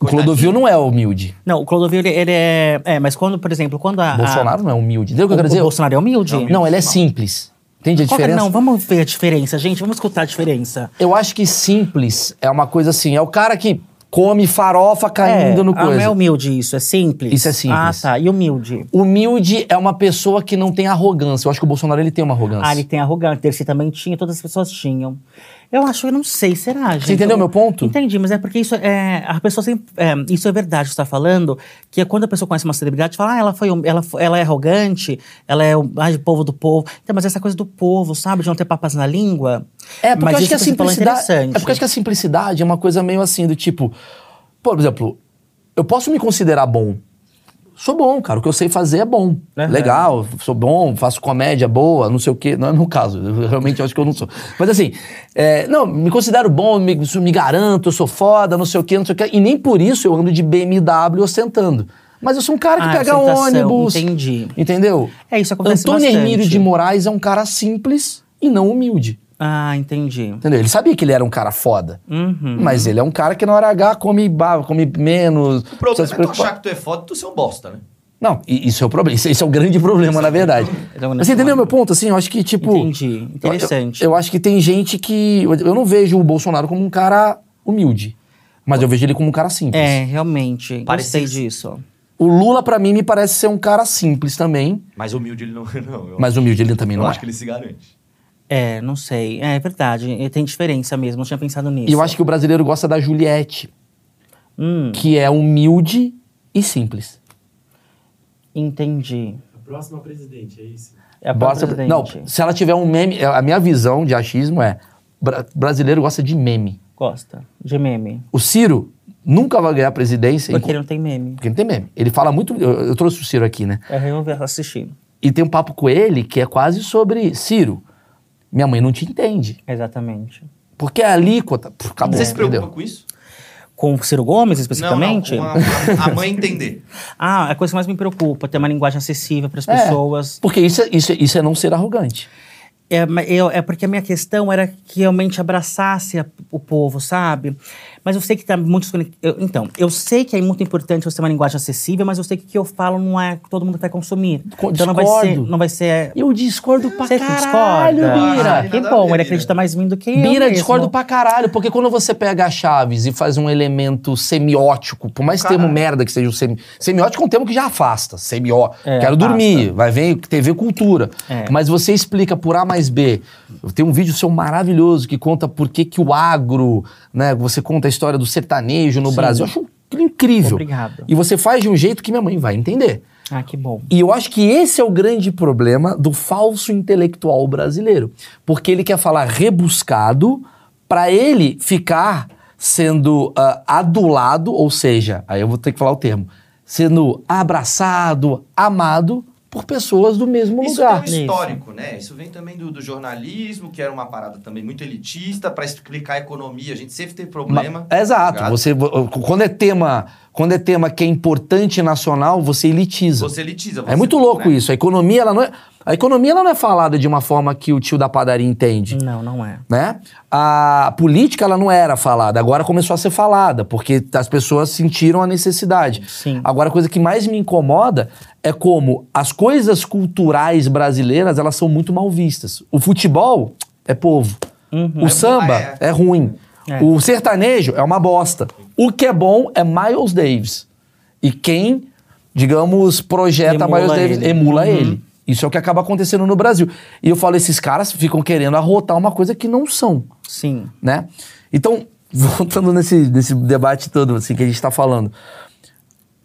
O. Clodovil não é humilde. Não, o Clodovil, ele, ele é... É, mas quando, por exemplo, quando a... a- Bolsonaro não é humilde. Entendeu o que eu o, quero o dizer? Bolsonaro é humilde? Não, ele é simples. Entende a Qual é- diferença? Não, vamos ver a diferença, gente. Vamos escutar a diferença. Eu acho que simples é uma coisa assim. É o cara que come farofa caindo no ah, não coisa. é humilde isso, é simples. Isso é simples. Ah, tá. E humilde? Humilde é uma pessoa que não tem arrogância. Eu acho que o Bolsonaro ele tem uma arrogância. Ah, ele tem arrogante, Dercy também tinha, todas as pessoas tinham. Eu acho, eu não sei, será, gente? Você entendeu Eu- meu ponto? Entendi, mas é porque isso é. A pessoa sempre. é, isso é verdade, você tá falando, que é quando a pessoa conhece uma celebridade, fala, ah, ela foi. Ela, ela é arrogante, ela é o ah, povo do povo. Então, mas essa coisa do povo, sabe? De não ter papas na língua. É, porque mas eu acho que a é simplicidade. É porque eu acho que a simplicidade é uma coisa meio assim, do tipo. Por exemplo, eu posso me considerar bom. Sou bom, cara. O que eu sei fazer é bom. Legal, sou bom, faço comédia boa, não sei o quê. Não é no caso, eu realmente acho que eu não sou. Mas assim, é, não, me considero bom, me, me garanto, eu sou foda, não sei o quê, não sei o quê. E nem por isso eu ando de BMW ostentando. Mas eu sou um cara que Ah, pega ônibus. entendi. Entendeu? É, isso acontece Antônio bastante. Hermílio de Moraes é um cara simples e não humilde. Ah, entendi. Entendeu? Ele sabia que ele era um cara foda. Uhum. Mas ele é um cara que na hora H come, ba- come menos. O problema é tu achar que tu é foda tu ser um bosta, né? Não, isso é o problema. Isso, isso é o grande problema, na verdade. Então, Mas você entendeu meu ponto? Assim, eu acho que, tipo. Entendi. Interessante. Eu, eu acho que tem gente que. Eu não vejo o Bolsonaro como um cara humilde. Mas eu vejo ele como um cara simples. É, realmente. Parecido. Gostei disso. O Lula, pra mim, me parece ser um cara simples também. Mas humilde ele não é, não. Eu, Mas humilde ele também eu não acho é. que ele se garante. É, não sei. É verdade. E Tem diferença mesmo. Não tinha pensado nisso. E eu acho que o brasileiro gosta da Juliette, Hum, que é humilde e simples. entendi. A próxima presidente, é isso? É a Bota- presidente. não, se ela tiver um meme. A minha visão de achismo é: bra- brasileiro gosta de meme. Gosta de meme. O Ciro nunca vai ganhar a presidência Porque ele não tem meme. porque não tem meme. Ele fala muito. Eu, eu trouxe o Ciro aqui, né? É, eu vou assistir. E tem um papo com ele que é quase sobre Ciro. Minha mãe não te entende. Exatamente. Porque a alíquota. Puf, acabou, Você se preocupa entendeu? com isso? Com o Ciro Gomes, especificamente? Não, não, com a, a mãe entender. Ah, a coisa que mais me preocupa, ter uma linguagem acessível para as É, pessoas. Porque isso é, isso, é, isso é não ser arrogante. É, eu- é porque a minha questão era que realmente abraçasse a- o povo, sabe? Mas eu sei que tá muito. eu- então, eu sei que é muito importante você ter uma linguagem acessível, mas eu sei que o que eu falo não é que todo mundo vai consumir. Co- Então não vai ser. discordo. Não vai ser Eu discordo pra você que caralho, discorda? Bira. Ah, que a bom, ver, ele acredita mais em mim do que eu. Bira, discordo pra caralho, porque quando você pega Chaves e faz um elemento semiótico, por mais Caralho. termo merda que seja o semi... Semiótico é um termo que já afasta. Semió. É, Quero afasta. dormir, vai ver TV Cultura. É. Mas você explica por A mais B. Tem um vídeo seu maravilhoso que conta por que, que o agro, né? Você conta a história do sertanejo no Sim. Brasil. Eu acho incrível. Obrigado. E você faz de um jeito que minha mãe vai entender. Ah, que bom. E eu acho que esse é o grande problema do falso intelectual brasileiro. Porque ele quer falar rebuscado para ele ficar sendo ah, adulado, ou seja, aí eu vou ter que falar o termo, sendo abraçado, amado por pessoas do mesmo Isso lugar. tem um histórico, né? Isso vem também do, do jornalismo, que era uma parada também muito elitista, para explicar a economia. A gente sempre teve problema. Ma- Exato. Ligado? Você, quando é tema, quando é tema que é importante nacional, você elitiza. Você elitiza. É você- muito louco né? isso. A economia, ela não é, a economia ela não é falada de uma forma que o tio da padaria entende. Não, não é. né? A política ela não era falada, agora começou a ser falada, porque as pessoas sentiram a necessidade. Sim. Agora a coisa que mais me incomoda é como as coisas culturais brasileiras, elas são muito mal vistas. O futebol é povo. O É samba bom, é, ruim. É. O sertanejo é uma bosta. O que é bom é Miles Davis. E quem, digamos, projeta Emula Miles Davis, ele. emula Uhum. ele. Isso é o que acaba acontecendo no Brasil. E eu falo, esses caras ficam querendo arrotar uma coisa que não são, Sim. né? Então, voltando nesse, nesse debate todo assim, que a gente está falando,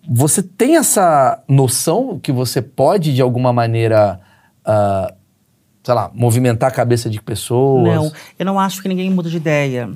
você tem essa noção que você pode, de alguma maneira, ah, sei lá, movimentar a cabeça de pessoas? Não, eu não acho que ninguém muda de ideia.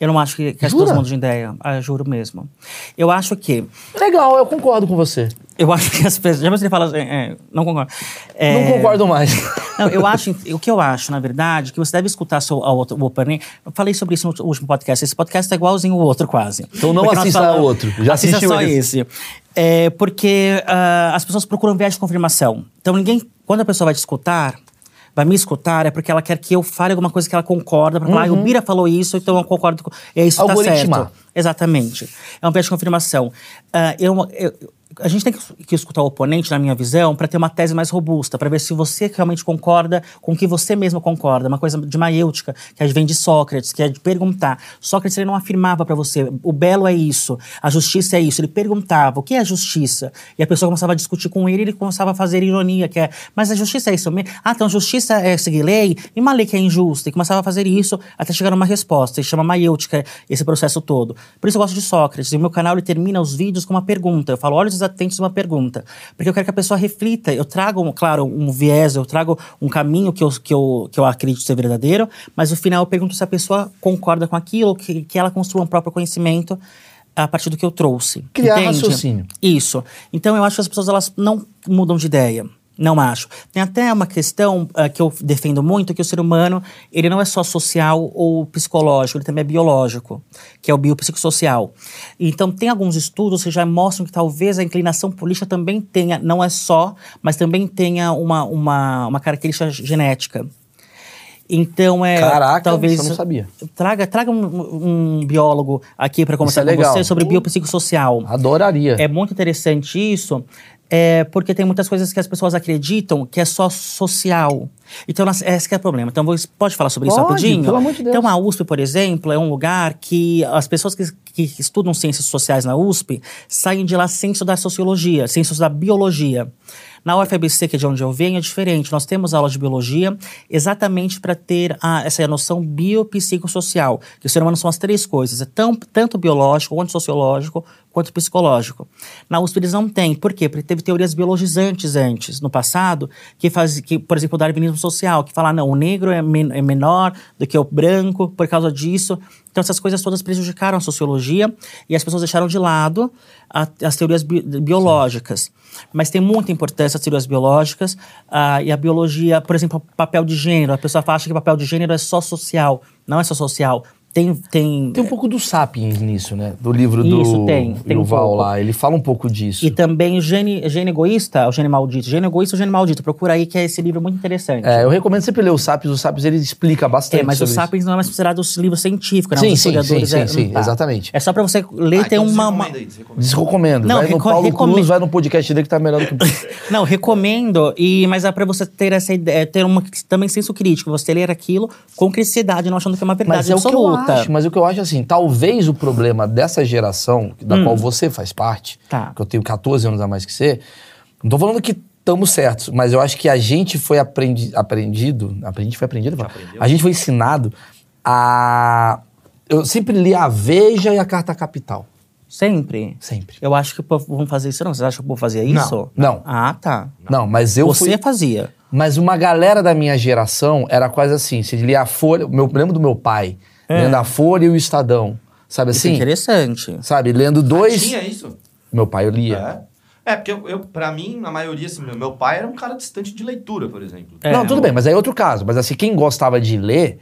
Eu não acho que, que as pessoas mudam de ideia. Ah, juro mesmo. Eu acho que. Legal, eu concordo com você. Eu acho que as pessoas. Já você fala. assim, é, não concordo. É, Não concordo mais. Não, eu acho, o que eu acho, na verdade, que você deve escutar seu, outro, o Open. Eu falei sobre isso no último podcast. Esse podcast é igualzinho o outro, quase. Então não Porque assista falamos- outro. Já assista assistiu só esse. esse. É, porque ah, as pessoas procuram viés de confirmação. Então ninguém, quando a pessoa vai te escutar, vai me escutar, é porque ela quer que eu fale alguma coisa que ela concorda, pra falar, ah, o Bira falou isso, então eu concordo com. É isso que tá Uhum. Certo. Exatamente. É um viés de confirmação. Ah, eu, eu- a gente tem que, escutar o oponente, na minha visão, para ter uma tese mais robusta, para ver se você realmente concorda com o que você mesmo concorda. Uma coisa de maiêutica, que vem de Sócrates, que é de perguntar. Sócrates ele não afirmava para você, o belo é isso, a justiça é isso. Ele perguntava, o que é justiça? E a pessoa começava a discutir com ele, ele começava a fazer ironia, que é, mas a justiça é isso mesmo? Ah, então justiça é seguir lei? E uma lei que é injusta? E começava a fazer isso até chegar numa resposta. Ele chama maiêutica esse processo todo. Por isso eu gosto de Sócrates. E o meu canal ele termina os vídeos com uma pergunta. Eu falo, olhos atentos uma pergunta. Porque eu quero que a pessoa reflita. Eu trago, claro, um viés, eu trago um caminho que eu, que eu, que eu acredito ser verdadeiro, mas no final eu pergunto se a pessoa concorda com aquilo, que, que ela construa um próprio conhecimento a partir do que eu trouxe. Criar entende? raciocínio. Isso. Então eu acho que as pessoas elas não mudam de ideia. Não acho. Tem até uma questão uh, que eu defendo muito, que o ser humano, ele não é só social ou psicológico, ele também é biológico, que é o biopsicossocial. Então, tem alguns estudos que já mostram que talvez a inclinação política também tenha, não é só, mas também tenha uma, uma, uma característica genética. Então é Caraca, talvez eu não sabia. traga traga um, um biólogo aqui para conversar é com você sobre biopsicossocial. Adoraria. É muito interessante isso, é, porque tem muitas coisas que as pessoas acreditam que é só social. Então, esse que é o problema. Então, pode falar sobre isso Pode, rapidinho? pelo amor de Deus. Então, a USP, por exemplo, é um lugar que as pessoas que, que estudam ciências sociais na USP saem de lá sem estudar sociologia, sem estudar biologia. Na UFABC, que é de onde eu venho, é diferente. Nós temos aulas de biologia exatamente para ter a- essa noção biopsicossocial, que o ser humano são as três coisas, é tão, tanto biológico, quanto sociológico, quanto psicológico. Na USP eles não têm. Por quê? Porque teve teorias biologizantes antes, no passado, que faz, que, por exemplo, o darwinismo social, que fala, não, o negro é, men- é menor do que o branco por causa disso. Então essas coisas todas prejudicaram a sociologia e as pessoas deixaram de lado a- as teorias bi- biológicas. Mas tem muita importância as teorias biológicas ah, e a biologia, por exemplo, papel de gênero. A pessoa acha que papel de gênero é só social. Não é só social. Tem, tem, Tem um pouco do Sapiens nisso, né? Do livro do Isso, tem, tem um Yuval pouco. lá. Ele fala um pouco disso. E também Gene, Gene Egoísta, o Gene Maldito. Gene Egoísta ou Gene Maldito. Procura aí que é esse livro muito interessante. É, eu recomendo sempre ler o Sapiens. O Sapiens, ele explica bastante É, mas o sobre isso. Sapiens não é mais considerado um livro científico, né? Sim, Os sim, historiadores sim, é- sim, tá. exatamente. É só pra você ler Ah, e ter então uma, uma- aí. Desrecomendo. Não, vai no reco- Paulo recome- Cruz, vai no podcast dele que tá melhor do que... Não, recomendo, e, mas é pra você ter essa ideia, ter uma, também senso crítico, você ler aquilo com criticidade, não achando que é uma verdade Mas é eu acho. Mas o que eu acho assim, talvez o problema dessa geração, da qual você faz parte, Hum. Tá. que eu tenho 14 anos a mais que você, não tô falando que estamos certos, mas eu acho que a gente foi aprendi, aprendido, a gente foi aprendido, aprendeu? a gente foi ensinado a... Eu sempre li a Veja e a Carta Capital, Sempre. sempre. Eu acho que o povo vão fazer isso, não. Você acha que o povo fazia isso? não. Ah, tá. Não, mas eu você fui... fazia. Mas uma galera da minha geração era quase assim, você lia a Folha, meu, lembro do meu pai, É. lendo a Folha e o Estadão, sabe Isso é assim? interessante. Sabe, lendo dois... Tinha isso? Meu pai eu lia. É. É, porque eu, eu, pra mim, a maioria, assim, meu, meu pai era um cara distante de leitura, por exemplo. É. Não, tudo bem, mas aí é outro caso. Mas assim, quem gostava de ler,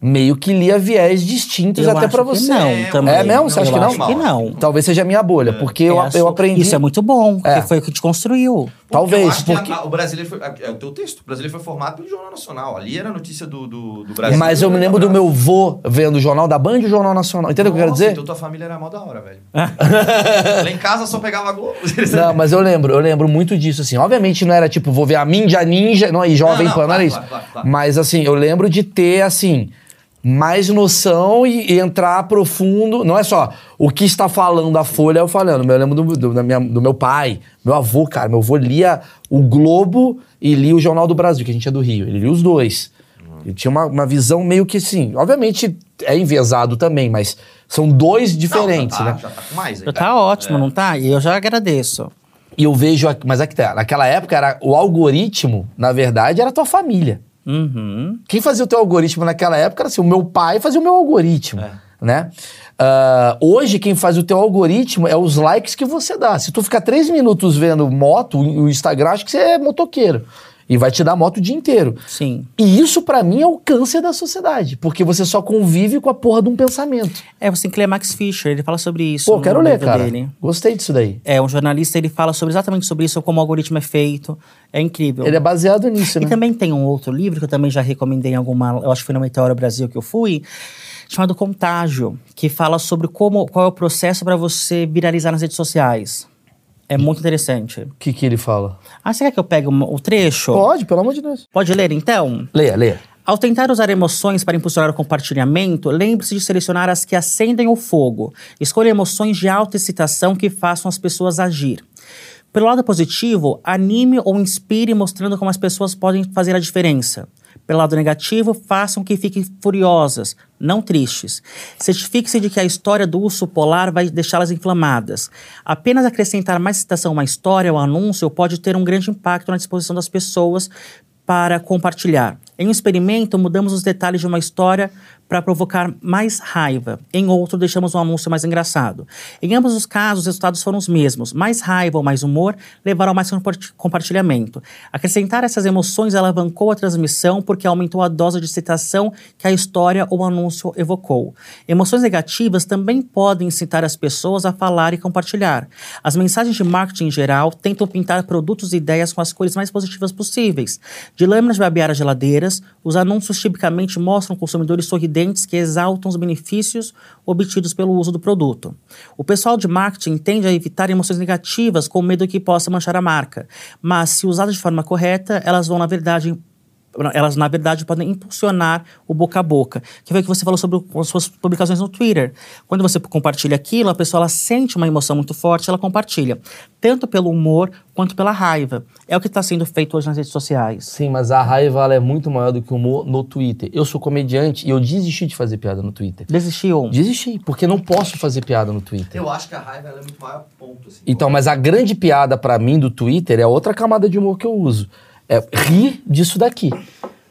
meio que lia viés distintos Eu até que você. não, É, também. É mesmo? Você acha que não? acho que não. Talvez seja a minha bolha, porque eu, É eu aprendi. Isso é muito bom, porque É. foi o que te construiu. Talvez, porque. a- o brasileiro foi. É o teu texto. O brasileiro foi formado pelo Jornal Nacional. Ali era a notícia do, do, do Brasil. Mas eu me lembro do meu vô vendo o jornal da Band e o Jornal Nacional. Entendeu o que eu quero dizer? Então tua família era mó da hora, velho. Lá em casa só pegava Globo. Não, mas eu lembro, eu lembro muito disso, assim. Obviamente não era tipo, vou ver a Ninja Ninja, não, e Jovem Não, não, Pan, não era claro, isso. claro, claro, claro. Mas assim, eu lembro de ter, assim, mais noção e, e entrar profundo. Não é só o que está falando a Folha, eu falando. Eu lembro do, do, da minha- do meu pai, meu avô, cara. Meu avô lia o Globo e lia o Jornal do Brasil, que a gente é do Rio. Ele lia os dois. Ele tinha uma, uma visão meio que assim. Obviamente é enviesado também, mas são dois diferentes, não, já tá, né? Já tá com mais. aí, Tá ótimo, não tá? E eu já agradeço. E eu vejo, mas é que tá, naquela época era o algoritmo, na verdade, era a tua família. Uhum. Quem fazia o teu algoritmo naquela época era assim, o meu pai fazia o meu algoritmo, né? Ah, hoje quem faz o teu algoritmo é os likes que você dá. Se tu ficar três minutos vendo moto, o Instagram acha que você é motoqueiro. E vai te dar moto o dia inteiro. Sim. E isso pra mim é o câncer da sociedade, porque você só convive com a porra de um pensamento. É, você tem que ler Max Fischer, ele fala sobre isso. Pô, quero ler, cara. Dele. Gostei disso daí. É, um jornalista, ele fala sobre exatamente sobre isso, como o algoritmo é feito. É incrível. Ele é baseado nisso, E né? também tem um outro livro que eu também já recomendei em alguma, eu acho que foi no Meteoro Brasil que eu fui, chamado Contágio, que fala sobre como qual é o processo para você viralizar nas redes sociais. É muito interessante. O que, que ele fala? Ah, você quer que eu pegue uma- o trecho? Pode, pelo amor de Deus. Pode ler então? Leia, leia. Ao tentar usar emoções para impulsionar o compartilhamento, lembre-se de selecionar as que acendem o fogo. Escolha emoções de alta excitação que façam as pessoas agir. Pelo lado positivo, anime ou inspire mostrando como as pessoas podem fazer a diferença. Pelo lado negativo, façam que fiquem furiosas, não tristes. Certifique-se de que a história do urso polar vai deixá-las inflamadas. Apenas acrescentar mais excitação a uma história ou anúncio pode ter um grande impacto na disposição das pessoas para compartilhar. Em um experimento, mudamos os detalhes de uma história para provocar mais raiva. Em outro, deixamos um anúncio mais engraçado. Em ambos os casos, os resultados foram os mesmos. Mais raiva ou mais humor levaram a mais compart- compartilhamento. Acrescentar essas emoções alavancou a transmissão porque aumentou a dose de excitação que a história ou anúncio evocou. Emoções negativas também podem incitar as pessoas a falar e compartilhar. As mensagens de marketing em geral tentam pintar produtos e ideias com as cores mais positivas possíveis. De lâminas de babear as geladeiras, os anúncios tipicamente mostram consumidores sorridentes que exaltam os benefícios obtidos pelo uso do produto. O pessoal de marketing tende a evitar emoções negativas com medo que possa manchar a marca, mas se usadas de forma correta, elas vão na verdade elas na verdade podem impulsionar o boca a boca. Que foi o que você falou sobre as suas publicações no Twitter. Quando você compartilha aquilo, a pessoa ela sente uma emoção muito forte, ela compartilha, tanto pelo humor quanto pela raiva. É o que está sendo feito hoje nas redes sociais. Sim, mas a raiva ela é muito maior do que o humor no Twitter. Eu sou comediante e eu desisti de fazer piada no Twitter. Desistiu? Desisti, porque não posso fazer piada no Twitter. Eu acho que a raiva ela é muito maior ponto. Assim, Então, mas a grande piada pra mim do Twitter é outra camada de humor que eu uso. É rir disso daqui.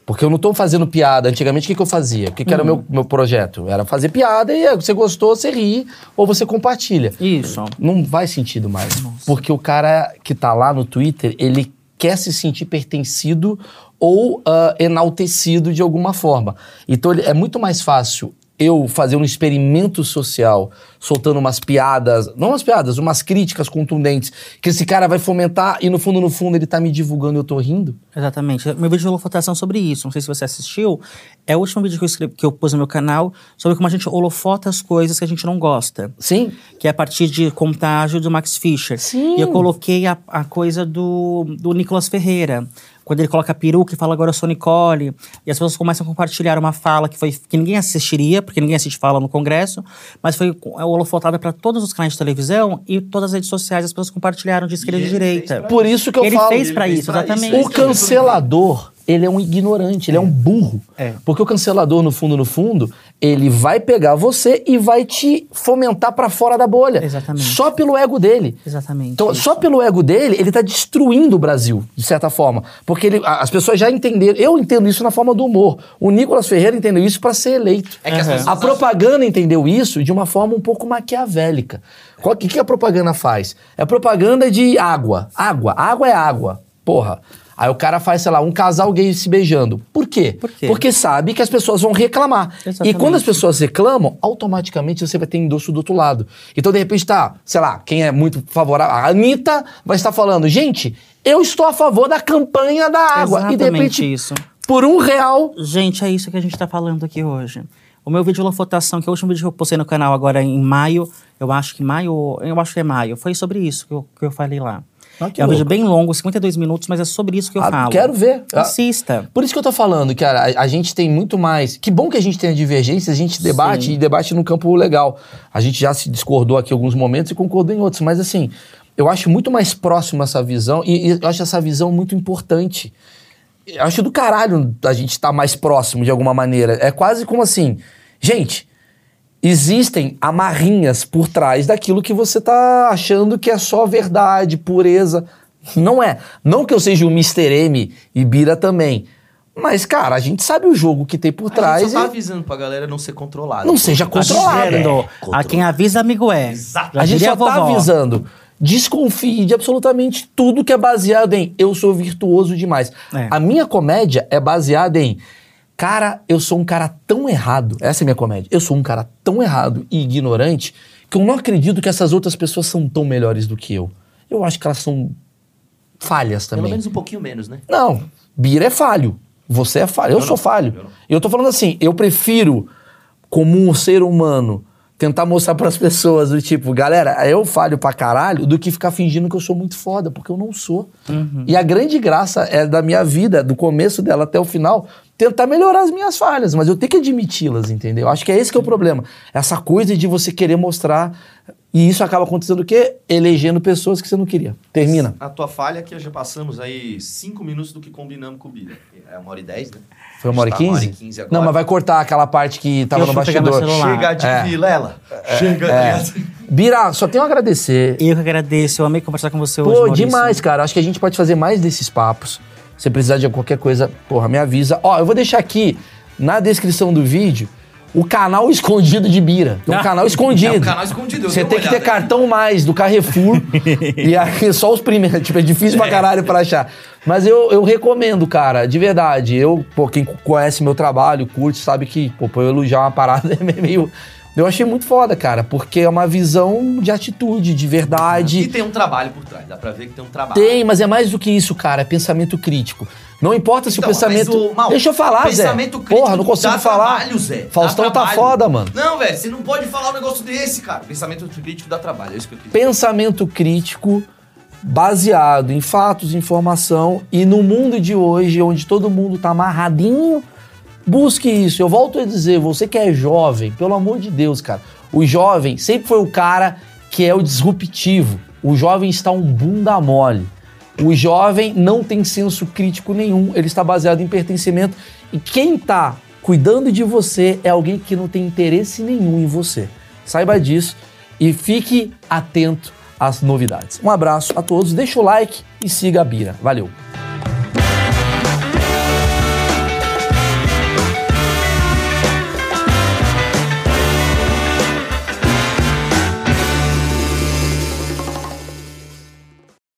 Porque eu não tô fazendo piada. Antigamente, o que, que eu fazia? O que, que era o meu, meu projeto? Era fazer piada e é, você gostou, você ri ou você compartilha. Isso. Não faz sentido mais. Porque o cara que tá lá no Twitter, ele quer se sentir pertencido ou ah, enaltecido de alguma forma. Então ele- é muito mais fácil eu fazer um experimento social soltando umas piadas, não umas piadas, umas críticas contundentes, que esse cara vai fomentar e no fundo, no fundo, ele tá me divulgando e eu tô rindo. Exatamente. Meu vídeo de holofotação sobre isso. Não sei se você assistiu. É o último vídeo que eu, escrevi, que eu pus no meu canal sobre como a gente holofota as coisas que a gente não gosta. Sim? Que é a partir de contágio do Max Fischer. Sim. E eu coloquei a, a coisa do, do Nicolas Ferreira. Quando ele coloca a peruca e fala agora eu sou Nicole. E as pessoas começam a compartilhar uma fala que, foi, que ninguém assistiria, porque ninguém assiste fala no Congresso, mas foi é, holofotada para todos os canais de televisão e todas as redes sociais. As pessoas compartilharam de esquerda e de direita. Por isso que eu ele falo. fez para ele fez isso, pra exatamente. isso. O cancelador, ele é um ignorante, ele é um burro. É. Porque o cancelador, no fundo, no fundo, ele vai pegar você e vai te fomentar pra fora da bolha. Exatamente. Só pelo ego dele. Exatamente. Então, isso. só pelo ego dele, ele tá destruindo o Brasil, de certa forma. Porque ele- as pessoas já entenderam. Eu entendo isso na forma do humor. O Nicolas Ferreira entendeu isso pra ser eleito. É que as Aham. pessoas A propaganda entendeu isso de uma forma um pouco maquiavélica. O que, que a propaganda faz? É propaganda de água. Água. Água é água. Porra. Aí o cara faz, sei lá, um casal gay se beijando. Por quê? Por quê? Porque sabe que as pessoas vão reclamar. E Exatamente. quando as pessoas reclamam, automaticamente você vai ter endosso do outro lado. Então, de repente, tá, sei lá, quem é muito favorável. A Anitta vai estar falando, gente, eu estou a favor da campanha da água. e de Exatamente repente, isso. por um real, Gente, é isso que a gente tá falando aqui hoje. O meu vídeo de holofotação, que é o último vídeo que eu postei no canal agora em maio, eu acho que maio, eu acho que é maio, foi sobre isso que eu, que eu falei lá. Ah, é um vídeo louco. bem longo, 52 minutos, mas é sobre isso que eu Ah, falo. quero ver. Ah, Assista. Por isso que eu tô falando, cara, a, a gente tem muito mais. Que bom que a gente tem a divergência, a gente debate Sim. e debate num campo legal. A gente já se discordou aqui em alguns momentos e concordou em outros, mas assim, eu acho muito mais próximo essa visão e, e eu acho essa visão muito importante. Eu acho do caralho a gente estar mais próximo de alguma maneira. É quase como assim, gente. Existem amarrinhas por trás daquilo que você tá achando que é só verdade, pureza. Não é. Não que eu seja o Mr. M e Bira também. Mas, cara, a gente sabe o jogo que tem por A gente trás só tá e avisando pra galera não ser controlada. não seja Tá controlado. dizendo, a quem avisa, amigo é. Exato. A gente só tá vovó. avisando. Desconfie de absolutamente tudo que é baseado em eu sou virtuoso demais. É. A minha comédia é baseada em cara, eu sou um cara tão errado. Essa é a minha comédia. Eu sou um cara tão errado e ignorante que eu não acredito que essas outras pessoas são tão melhores do que eu. Eu acho que elas são falhas Pelo também. menos um pouquinho menos, né? Não, Bira é falho. Você é falho. Eu, Eu sou não. falho. Eu não. Eu tô falando assim, eu prefiro, como um ser humano, tentar mostrar pras pessoas do tipo, galera, eu falho pra caralho do que ficar fingindo que eu sou muito foda, porque eu não sou. E a grande graça é da minha vida, do começo dela até o final, tentar melhorar as minhas falhas, mas eu tenho que admiti-las, entendeu? Acho que é esse que é o problema. Essa coisa de você querer mostrar e isso acaba acontecendo o quê? Elegendo pessoas que você não queria. Termina. A tua falha é que já passamos aí cinco minutos do que combinamos com o Bira. É uma hora e dez, né? Foi uma hora e Tá uma hora quinze? e quinze agora. Não, mas vai cortar aquela parte que tava Eu no bastidor. Chega de É. Vilela. Chega É. de... Bira, só tenho a agradecer. Eu que agradeço, eu amei conversar com você hoje, Pô, demais, cara. Acho que a gente pode fazer mais desses papos. Se precisar de qualquer coisa, porra, me avisa. Ó, eu vou deixar aqui na descrição do vídeo o canal escondido de Bira. Tem um Ah. canal escondido. É um canal escondido. Você tem que ter cartão mais do Carrefour. e aí só os primeiros. Tipo, é difícil pra caralho pra achar. Mas eu, eu recomendo, cara, de verdade. Eu, pô, quem conhece meu trabalho, curte, sabe que, pô, pra eu elogiar uma parada é meio. Eu achei muito foda, cara, porque é uma visão de atitude, de verdade. E tem um trabalho por trás. Dá pra ver que tem um trabalho. Tem, mas é mais do que isso, cara. É pensamento crítico. Não importa se Então, o pensamento. mas o- Mal, Deixa eu falar, pensamento Zé. crítico Porra, não consigo falar. Trabalho, Zé. Faustão tá foda, mano. Não, velho, você não pode falar um negócio desse, cara. Pensamento crítico dá trabalho, é isso que eu quis. Pensamento crítico baseado em fatos, informação e no mundo de hoje, onde todo mundo tá amarradinho, busque isso. Eu volto a dizer, você que é jovem, pelo amor de Deus, cara. O jovem sempre foi o cara que é o disruptivo. O jovem está um bunda mole. O jovem não tem senso crítico nenhum, ele está baseado em pertencimento. E quem está cuidando de você é alguém que não tem interesse nenhum em você. Saiba disso e fique atento às novidades. Um abraço a todos, deixa o like e siga a Bira. Valeu!